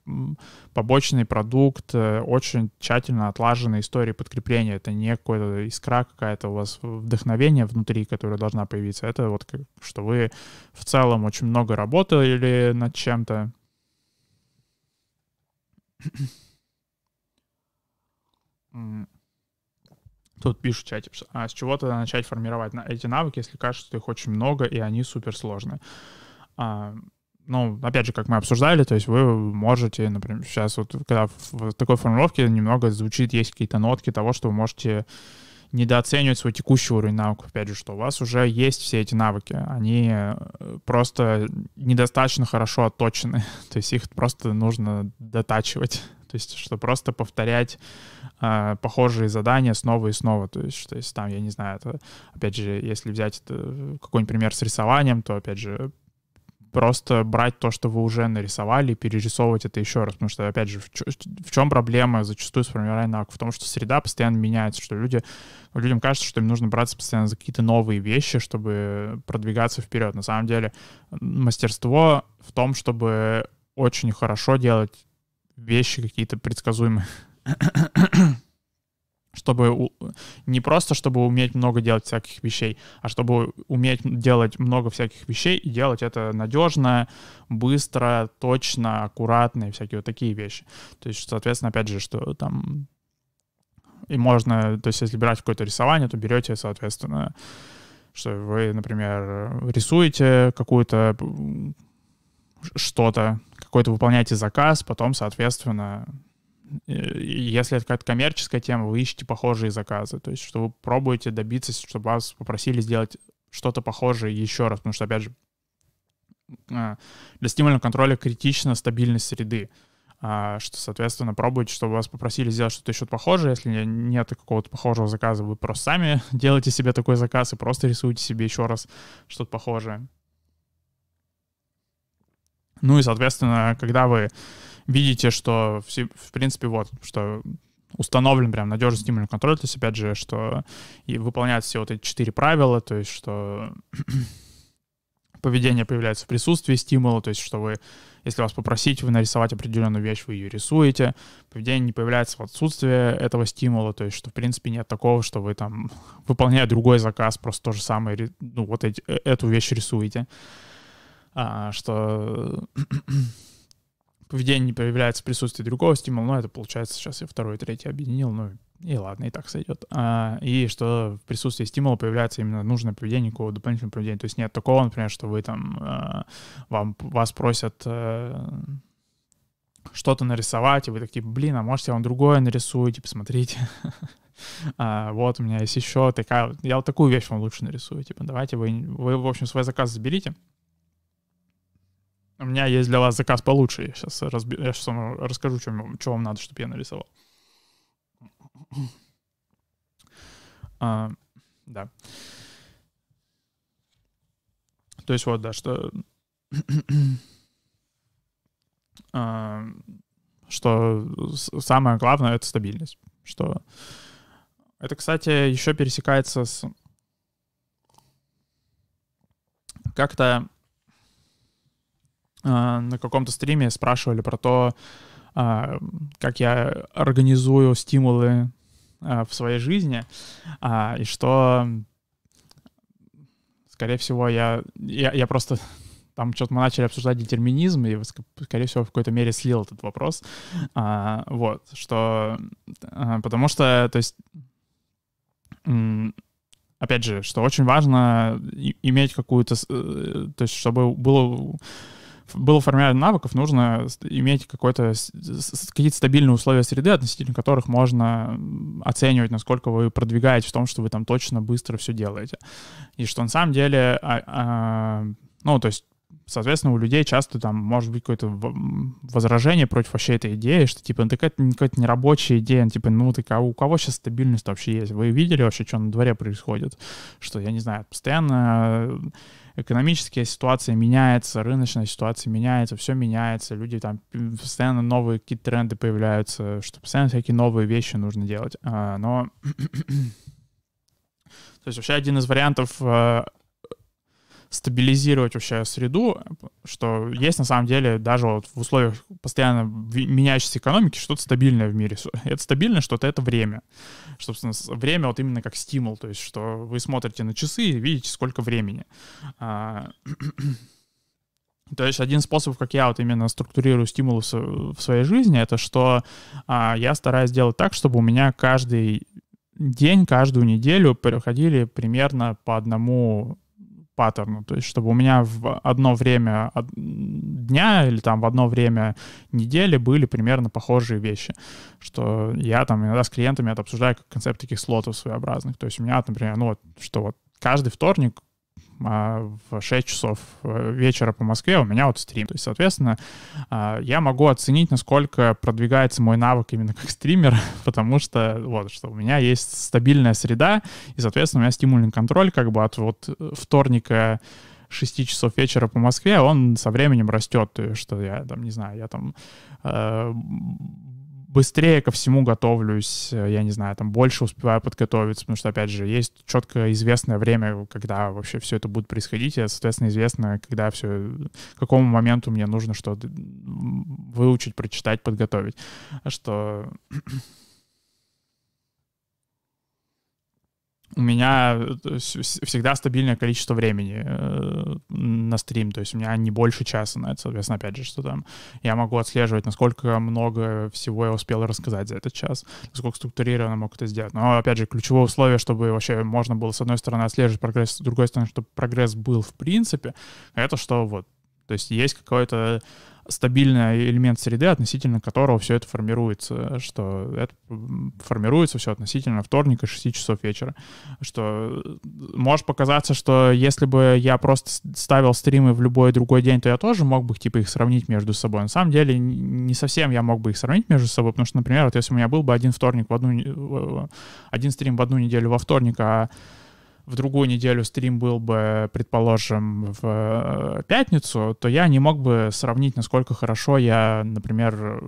побочный продукт э, очень тщательно отлаженной истории подкрепления. Это не какая-то искра какая-то у вас вдохновение внутри, которое должна появиться. Это вот как, что вы в целом очень много работали над чем-то, Тут пишут в чате, а с чего тогда начать формировать эти навыки, если кажется, что их очень много, и они суперсложные? А, ну, опять же, как мы обсуждали, то есть вы можете, например, сейчас вот, когда в такой формулировке немного звучит, есть какие-то нотки того, что вы можете недооценивать свой текущий уровень навыков. Опять же, что у вас уже есть все эти навыки. Они э, просто недостаточно хорошо отточены. То есть их просто нужно дотачивать. То есть, что просто повторять э, похожие задания снова и снова. То есть, то есть там, я не знаю, это, опять же, если взять это, какой-нибудь пример с рисованием, то, опять же, просто брать то, что вы уже нарисовали, и перерисовывать это еще раз. Потому что, опять же, в, в чем проблема зачастую с формированием навыков? В том, что среда постоянно меняется, что люди, людям кажется, что им нужно браться постоянно за какие-то новые вещи, чтобы продвигаться вперед. На самом деле мастерство в том, чтобы очень хорошо делать вещи какие-то предсказуемые чтобы не просто чтобы уметь много делать всяких вещей, а чтобы уметь делать много всяких вещей и делать это надежно, быстро, точно, аккуратно и всякие вот такие вещи. То есть, соответственно, опять же, что там и можно, то есть если брать какое-то рисование, то берете, соответственно, что вы, например, рисуете какую-то что-то, какой-то выполняете заказ, потом, соответственно, если это какая-то коммерческая тема, вы ищете похожие заказы. То есть, что вы пробуете добиться, чтобы вас попросили сделать что-то похожее еще раз. Потому что, опять же, а, для стимульного контроля критична стабильность среды. А, что, соответственно, пробуйте, чтобы вас попросили сделать что-то еще похожее. Если нет какого-то похожего заказа, вы просто сами делаете себе такой заказ и просто рисуете себе еще раз что-то похожее. Ну и, соответственно, когда вы видите, что, в принципе, вот, что установлен прям надежный стимульный контроль, то есть, опять же, что и выполняют все вот эти четыре правила, то есть, что поведение появляется в присутствии стимула, то есть, что вы, если вас попросить, вы нарисовать определенную вещь, вы ее рисуете, поведение не появляется в отсутствии этого стимула, то есть, что, в принципе, нет такого, что вы там, выполняя другой заказ, просто то же самое, ну, вот эти, э, эту вещь рисуете, а, что поведение не появляется в присутствии другого стимула, но это получается сейчас я второй и третий объединил, ну и ладно, и так сойдет. А, и что в присутствии стимула появляется именно нужное поведение, никакого дополнительного поведения. То есть нет такого, например, что вы там, а, вам, вас просят а, что-то нарисовать, и вы такие, блин, а может я вам другое нарисую, типа, смотрите. а, вот у меня есть еще такая, я вот такую вещь вам лучше нарисую, типа, давайте вы, вы в общем, свой заказ заберите, у меня есть для вас заказ получше. Я сейчас, разби... я сейчас вам расскажу, что, что вам надо, чтобы я нарисовал. А, да. То есть вот, да, что... а, что самое главное — это стабильность. Что... Это, кстати, еще пересекается с... Как-то на каком-то стриме спрашивали про то, а, как я организую стимулы а, в своей жизни, и что, скорее всего, я, я, я просто там что-то мы начали обсуждать детерминизм, и, скорее всего, в какой-то мере слил этот вопрос. А, вот, что... А, потому что, то есть... Опять же, что очень важно иметь какую-то... Э, то есть, чтобы было было формирование навыков, нужно иметь какой-то, какие-то стабильные условия среды, относительно которых можно оценивать, насколько вы продвигаете в том, что вы там точно быстро все делаете. И что на самом деле, а, а, ну, то есть соответственно, у людей часто там может быть какое-то возражение против вообще этой идеи, что типа, ну, это какая-то нерабочая идея, типа, ну, так, а у кого сейчас стабильность вообще есть? Вы видели вообще, что на дворе происходит? Что, я не знаю, постоянно экономическая ситуация меняется, рыночная ситуация меняется, все меняется, люди там постоянно новые какие-то тренды появляются, что постоянно всякие новые вещи нужно делать. А, но то есть вообще один из вариантов э, стабилизировать вообще среду, что есть на самом деле даже вот в условиях постоянно меняющейся экономики что-то стабильное в мире. Это стабильное что-то, это время. Собственно, время вот именно как стимул, то есть что вы смотрите на часы и видите, сколько времени. А, то есть один способ, как я вот именно структурирую стимулы в своей жизни, это что а, я стараюсь сделать так, чтобы у меня каждый день, каждую неделю проходили примерно по одному паттерну, то есть чтобы у меня в одно время дня или там в одно время недели были примерно похожие вещи, что я там иногда с клиентами это обсуждаю как концепт таких слотов своеобразных, то есть у меня, например, ну вот, что вот каждый вторник в 6 часов э, вечера по Москве у меня вот стрим. То есть, соответственно, а, я могу оценить, насколько продвигается мой навык именно как стример, потому что вот, что у меня есть стабильная среда, и, соответственно, у меня стимульный контроль как бы от вот вторника 6 часов вечера по Москве, он со временем растет, что я там, не знаю, я там э, быстрее ко всему готовлюсь, э, я не знаю, там больше успеваю подготовиться, потому что, опять же, есть четко известное время, когда вообще все это будет происходить, и, соответственно, известно, когда все, к какому моменту мне нужно что-то выучить, прочитать, подготовить. Что у меня всегда стабильное количество времени э, на стрим, то есть у меня не больше часа на это, соответственно, опять же, что там я могу отслеживать, насколько много всего я успел рассказать за этот час, насколько структурированно мог это сделать. Но, опять же, ключевое условие, чтобы вообще можно было, с одной стороны, отслеживать прогресс, с другой стороны, чтобы прогресс был в принципе, это что вот, то есть есть какое-то стабильный элемент среды, относительно которого все это формируется, что это формируется все относительно вторника 6 часов вечера, что может показаться, что если бы я просто ставил стримы в любой другой день, то я тоже мог бы типа их сравнить между собой. На самом деле не совсем я мог бы их сравнить между собой, потому что, например, вот если у меня был бы один вторник в одну, один стрим в одну неделю во вторник, а в другую неделю стрим был бы, предположим, в э, пятницу, то я не мог бы сравнить, насколько хорошо я, например,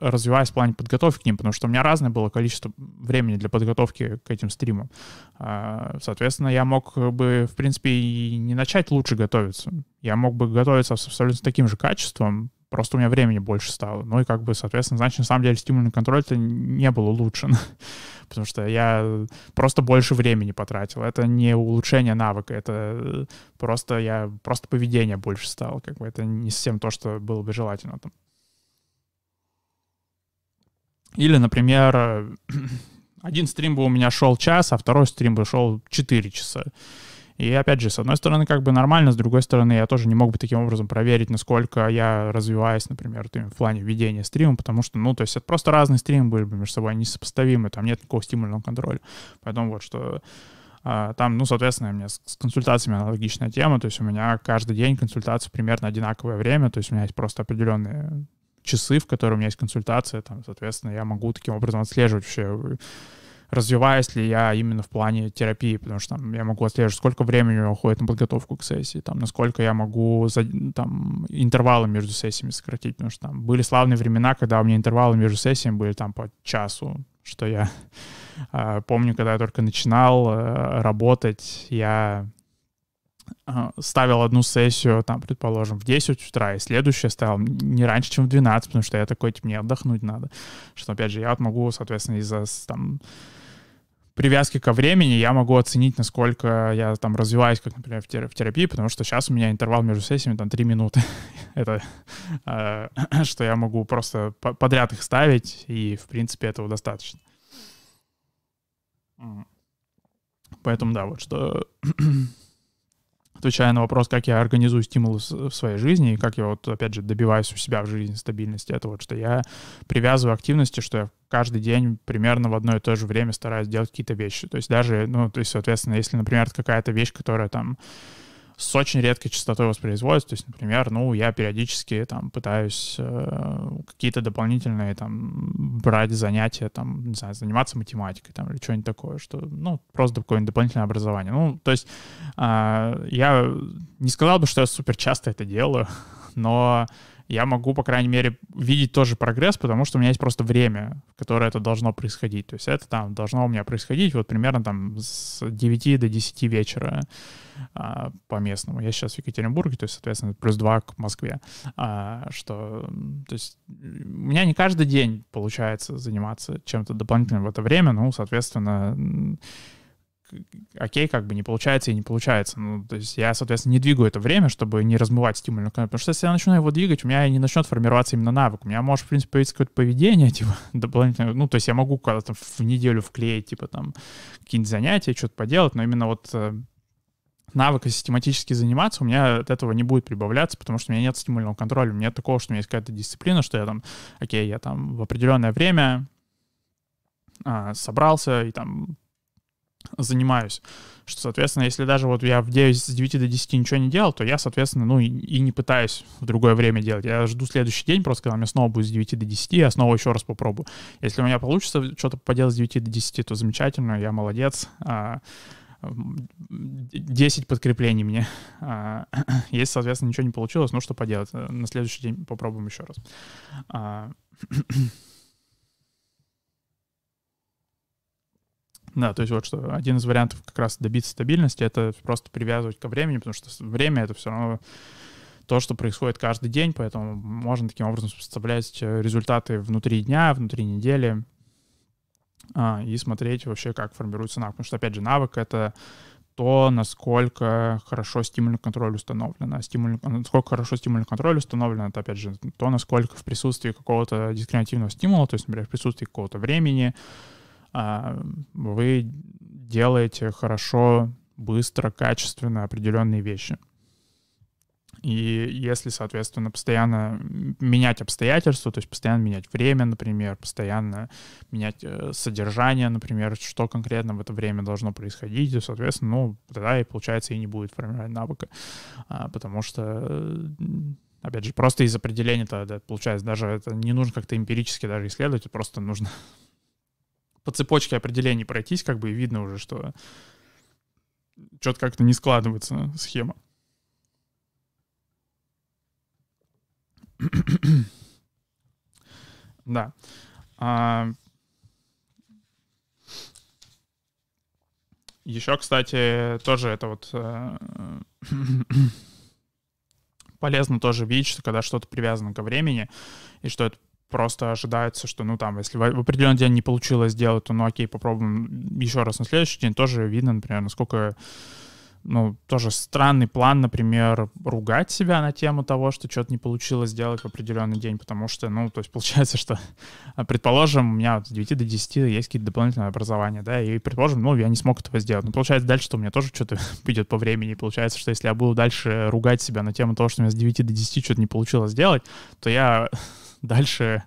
развиваюсь в плане подготовки к ним, потому что у меня разное было количество времени для подготовки к этим стримам. А, соответственно, я мог бы, в принципе, и не начать лучше готовиться. Я мог бы готовиться с абсолютно таким же качеством, просто у меня времени больше стало. Ну и как бы, соответственно, значит, на самом деле стимульный контроль это не был улучшен, потому что я просто больше времени потратил. Это не улучшение навыка, это просто я просто поведение больше стало, как бы это не совсем то, что было бы желательно там. Или, например, один стрим бы у меня шел час, а второй стрим бы шел 4 часа. И опять же, с одной стороны, как бы нормально, с другой стороны, я тоже не мог бы таким образом проверить, насколько я развиваюсь, например, в плане ведения стрима, потому что, ну, то есть это просто разные стримы были бы между собой несопоставимы, там нет никакого стимульного контроля. Поэтому вот что а, там, ну, соответственно, у меня с, консультациями аналогичная тема, то есть у меня каждый день консультация примерно одинаковое время, то есть у меня есть просто определенные часы, в которые у меня есть консультация, там, соответственно, я могу таким образом отслеживать вообще развиваюсь ли я именно в плане терапии, потому что там, я могу отслеживать, сколько времени уходит на подготовку к сессии, там, насколько я могу за, там, интервалы между сессиями сократить, потому что там были славные времена, когда у меня интервалы между сессиями были там по часу, что я э, помню, когда я только начинал э, работать, я ставил одну сессию, там, предположим, в 10 утра, и следующую ставил не раньше, чем в 12, потому что я такой, типа, мне отдохнуть надо. Что, опять же, я вот могу, соответственно, из-за там привязки ко времени я могу оценить, насколько я там развиваюсь, как, например, в терапии, потому что сейчас у меня интервал между сессиями там 3 минуты. Это э, что я могу просто подряд их ставить, и, в принципе, этого достаточно. Поэтому, да, вот что отвечая на вопрос, как я организую стимулы в своей жизни и как я вот, опять же, добиваюсь у себя в жизни стабильности, это вот, что я привязываю активности, что я каждый день примерно в одно и то же время стараюсь делать какие-то вещи. То есть даже, ну, то есть, соответственно, если, например, какая-то вещь, которая там с очень редкой частотой воспроизводится. То есть, например, ну, я периодически там пытаюсь э, какие-то дополнительные там брать занятия, там, не знаю, заниматься математикой там или что-нибудь такое, что, ну, просто какое-нибудь дополнительное образование. Ну, то есть э, я не сказал бы, что я супер часто это делаю, но я могу, по крайней мере, видеть тоже прогресс, потому что у меня есть просто время, в которое это должно происходить. То есть это там должно у меня происходить вот примерно там с 9 до 10 вечера а, по местному. Я сейчас в Екатеринбурге, то есть, соответственно, плюс 2 к Москве. А, что, то есть у меня не каждый день получается заниматься чем-то дополнительным в это время, ну, соответственно, окей, как бы не получается и не получается. Ну, то есть я, соответственно, не двигаю это время, чтобы не размывать стимульную канал. Потому что если я начну его двигать, у меня не начнет формироваться именно навык. У меня может, в принципе, появиться какое-то поведение, типа, дополнительное. Ну, то есть я могу когда-то в неделю вклеить, типа, там, какие-нибудь занятия, что-то поделать, но именно вот э, навыка систематически заниматься, у меня от этого не будет прибавляться, потому что у меня нет стимульного контроля, у меня нет такого, что у меня есть какая-то дисциплина, что я там, окей, я там в определенное время а, собрался и там занимаюсь. Что, соответственно, если даже вот я в 9, с 9 до 10 ничего не делал, то я, соответственно, ну и, и не пытаюсь в другое время делать. Я жду следующий день, просто когда у меня снова будет с 9 до 10, я снова еще раз попробую. Если у меня получится что-то поделать с 9 до 10, то замечательно, я молодец. 10 а, подкреплений мне. А, если, соответственно, ничего не получилось, ну что поделать? На следующий день попробуем еще раз. Да, то есть вот что один из вариантов как раз добиться стабильности — это просто привязывать ко времени, потому что время — это все равно то, что происходит каждый день, поэтому можно таким образом составлять э, результаты внутри дня, внутри недели а, и смотреть вообще, как формируется навык. Потому что, опять же, навык — это то, насколько хорошо стимульный контроль установлен. А стимульный, насколько хорошо стимульный контроль установлен, это, опять же, то, насколько в присутствии какого-то дискриминативного стимула, то есть, например, в присутствии какого-то времени, вы делаете хорошо, быстро, качественно определенные вещи. И если, соответственно, постоянно менять обстоятельства, то есть постоянно менять время, например, постоянно менять э, содержание, например, что конкретно в это время должно происходить, и, соответственно, ну, тогда и, получается, и не будет формировать навыка. А, потому что, э, опять же, просто из определения-то, да, получается, даже это не нужно как-то эмпирически даже исследовать, просто нужно по цепочке определений пройтись, как бы и видно уже, что что-то как-то не складывается схема. да. А... Еще, кстати, тоже это вот э, полезно тоже видеть, что когда что-то привязано ко времени, и что это просто ожидается, что, ну, там, если в определенный день не получилось сделать, то, ну, окей, попробуем еще раз на следующий день. Тоже видно, например, насколько, ну, тоже странный план, например, ругать себя на тему того, что что-то не получилось сделать в определенный день, потому что, ну, то есть получается, что, предположим, у меня с 9 до 10 есть какие-то дополнительные образования, да, и, предположим, ну, я не смог этого сделать. Но получается дальше, что у меня тоже что-то идет по времени, и получается, что если я буду дальше ругать себя на тему того, что у меня с 9 до 10 что-то не получилось сделать, то я дальше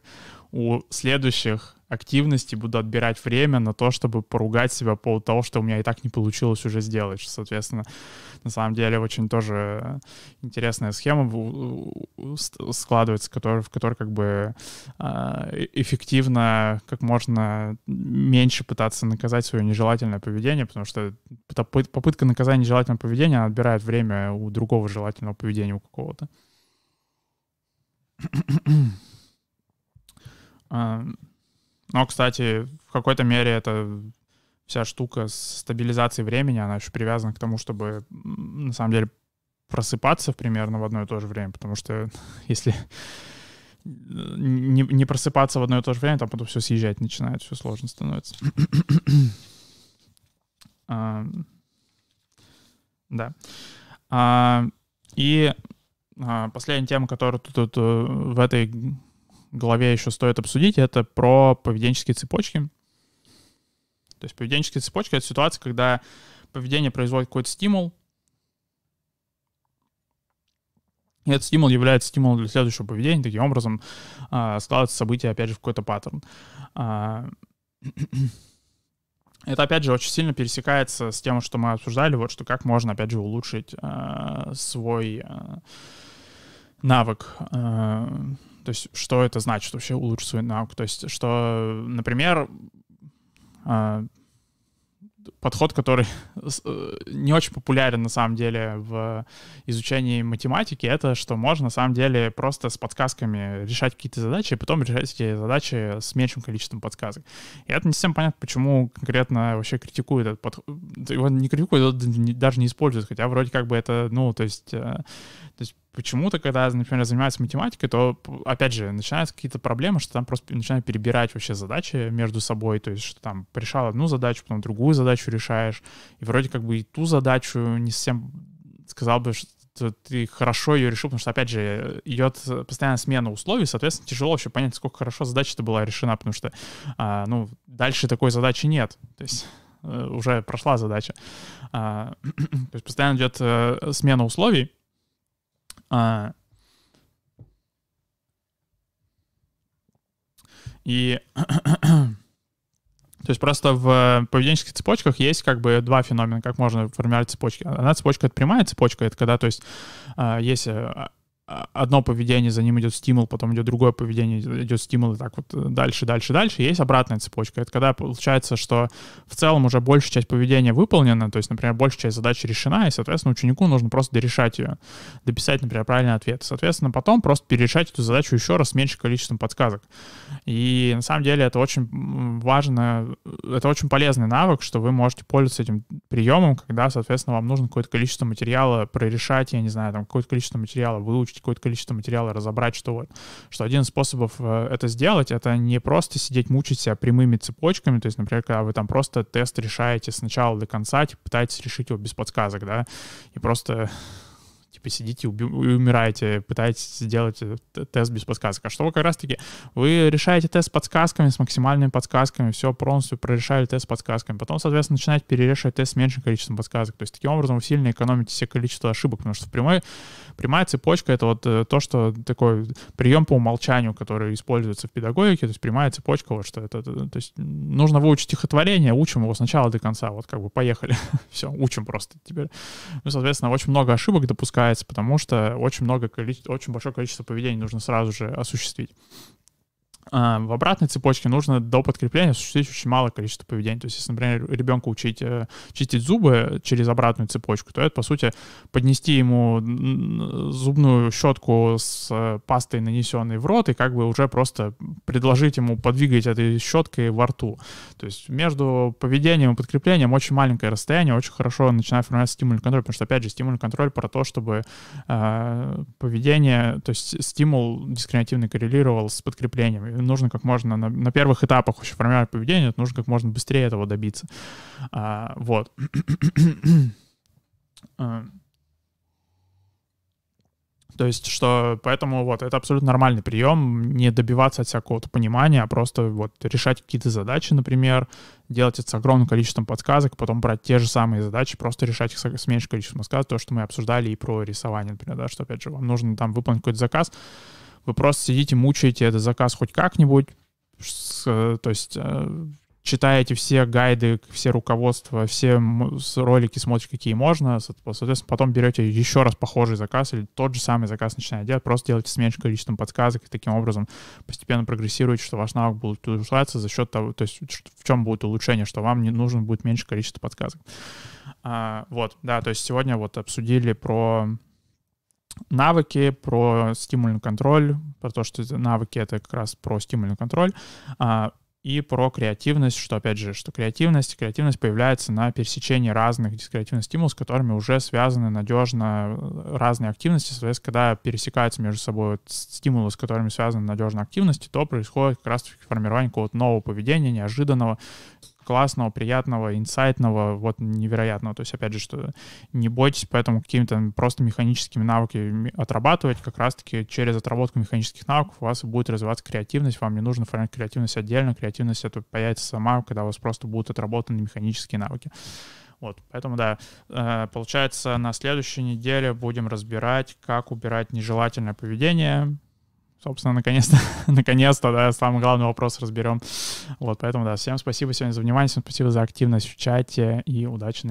у следующих активностей буду отбирать время на то, чтобы поругать себя по поводу того, что у меня и так не получилось уже сделать. Соответственно, на самом деле очень тоже интересная схема складывается, в которой как бы а, э, эффективно как можно меньше пытаться наказать свое нежелательное поведение, потому что попытка наказания нежелательного поведения отбирает время у другого желательного поведения, у какого-то. Но, кстати, в какой-то мере это вся штука с стабилизацией времени, она еще привязана к тому, чтобы на самом деле просыпаться примерно в одно и то же время, потому что если не, не просыпаться в одно и то же время, там потом все съезжать начинает, все сложно становится. да. А, и а, последняя тема, которую тут, тут в этой голове еще стоит обсудить, это про поведенческие цепочки. То есть поведенческие цепочки — это ситуация, когда поведение производит какой-то стимул, и этот стимул является стимулом для следующего поведения. Таким образом, э, складывается событие, опять же, в какой-то паттерн. Э, Это, опять же, очень сильно пересекается с тем, что мы обсуждали, вот что как можно, опять же, улучшить э, свой э, навык. То есть, что это значит вообще улучшить свой навык? То есть, что, например, э, подход, который э, не очень популярен на самом деле в изучении математики, это что можно на самом деле просто с подсказками решать какие-то задачи, и потом решать эти задачи с меньшим количеством подсказок. И это не совсем понятно, почему конкретно вообще критикуют этот подход. Его не критикуют, даже не используют, хотя вроде как бы это, ну, то есть, э, то есть почему-то, когда, например, занимаются математикой, то, опять же, начинаются какие-то проблемы, что там просто начинают перебирать вообще задачи между собой, то есть, что там решал одну задачу, потом другую задачу решаешь, и вроде как бы и ту задачу не совсем сказал бы, что ты хорошо ее решил, потому что, опять же, идет постоянная смена условий, соответственно, тяжело вообще понять, сколько хорошо задача-то была решена, потому что, а, ну, дальше такой задачи нет, то есть э, уже прошла задача. А, то есть постоянно идет а, смена условий, а, и то есть просто в поведенческих цепочках есть как бы два феномена, как можно формировать цепочки. Одна цепочка — это прямая цепочка, это когда, то есть, а, есть э, одно поведение, за ним идет стимул, потом идет другое поведение, идет стимул, и так вот э, дальше, дальше, дальше. Есть обратная цепочка. Это когда получается, что в целом уже большая часть поведения выполнена, то есть, например, большая часть задач решена, и, соответственно, ученику нужно просто дорешать ее, дописать, например, правильный ответ. Соответственно, потом просто перерешать эту задачу еще раз с меньшим количеством подсказок. И на самом деле это очень важно, это очень полезный навык, что вы можете пользоваться этим приемом, когда, соответственно, вам нужно какое-то количество материала прорешать, я не знаю, там какое-то количество материала выучить, какое-то количество материала, разобрать, что вот. Что один из способов э, это сделать, это не просто сидеть мучить себя прямыми цепочками, то есть, например, когда вы там просто тест решаете с начала до конца, типа, пытаетесь решить его без подсказок, да, и просто типа сидите и умираете, пытаетесь сделать тест без подсказок. А что вы как раз-таки, вы решаете тест с подсказками, с максимальными подсказками, все полностью прорешали тест с подсказками. Потом, соответственно, начинаете перерешать тест с меньшим количеством подсказок. То есть таким образом вы сильно экономите все количество ошибок, потому что в прямой, прямая цепочка — это вот э, то, что такой прием по умолчанию, который используется в педагогике, то есть прямая цепочка, вот что это, то есть нужно выучить стихотворение, учим его сначала до конца, вот как бы поехали, все, учим просто теперь. Ну, соответственно, очень много ошибок допускается нравится, потому что очень много очень большое количество поведений нужно сразу же осуществить. А, в обратной цепочке нужно до подкрепления осуществить очень малое количество поведений. То есть, если, например, ребенка учить э, чистить зубы через обратную цепочку, то это, по сути, поднести ему зубную щетку с э, пастой, нанесенной в рот, и как бы уже просто предложить ему подвигать этой щеткой во рту. То есть между поведением и подкреплением очень маленькое расстояние, очень хорошо начинает формироваться стимульный контроль, потому что, опять же, стимульный контроль про то, чтобы э, поведение, то есть стимул дискриминативный коррелировал с подкреплением нужно как можно на, на первых этапах вообще формировать поведение, нужно как можно быстрее этого добиться. А, вот. А. То есть, что поэтому вот это абсолютно нормальный прием, не добиваться от всякого-то понимания, а просто вот решать какие-то задачи, например, делать это с огромным количеством подсказок, потом брать те же самые задачи, просто решать их с меньшим количеством подсказок, то, что мы обсуждали и про рисование, например, да, что, опять же, вам нужно там выполнить какой-то заказ, вы просто сидите, мучаете этот заказ хоть как-нибудь, то есть э, читаете все гайды, все руководства, все ролики смотрите, какие можно, соответственно, потом берете еще раз похожий заказ или тот же самый заказ начинаете делать, просто делайте с меньшим количеством подсказок, и таким образом постепенно прогрессируете, что ваш навык будет улучшаться за счет того, то есть в чем будет улучшение, что вам не нужно будет меньше количества подсказок. А, вот, да, то есть сегодня вот обсудили про навыки, про стимульный контроль, про то, что навыки — это как раз про стимульный контроль, а, и про креативность, что, опять же, что креативность, креативность появляется на пересечении разных дискреативных стимулов, с которыми уже связаны надежно разные активности. Соответственно, когда пересекаются между собой вот стимулы, с которыми связаны надежно активности, то происходит как раз формирование какого-то нового поведения, неожиданного, классного, приятного, инсайтного, вот невероятного. То есть, опять же, что не бойтесь поэтому какими-то просто механическими навыками отрабатывать, как раз-таки через отработку механических навыков у вас будет развиваться креативность, вам не нужно формировать креативность отдельно, креативность это появится сама, когда у вас просто будут отработаны механические навыки. Вот, поэтому, да, э, получается, на следующей неделе будем разбирать, как убирать нежелательное поведение, собственно, наконец-то, наконец-то, да, самый главный вопрос разберем. Вот, поэтому, да, всем спасибо сегодня за внимание, всем спасибо за активность в чате и удачи на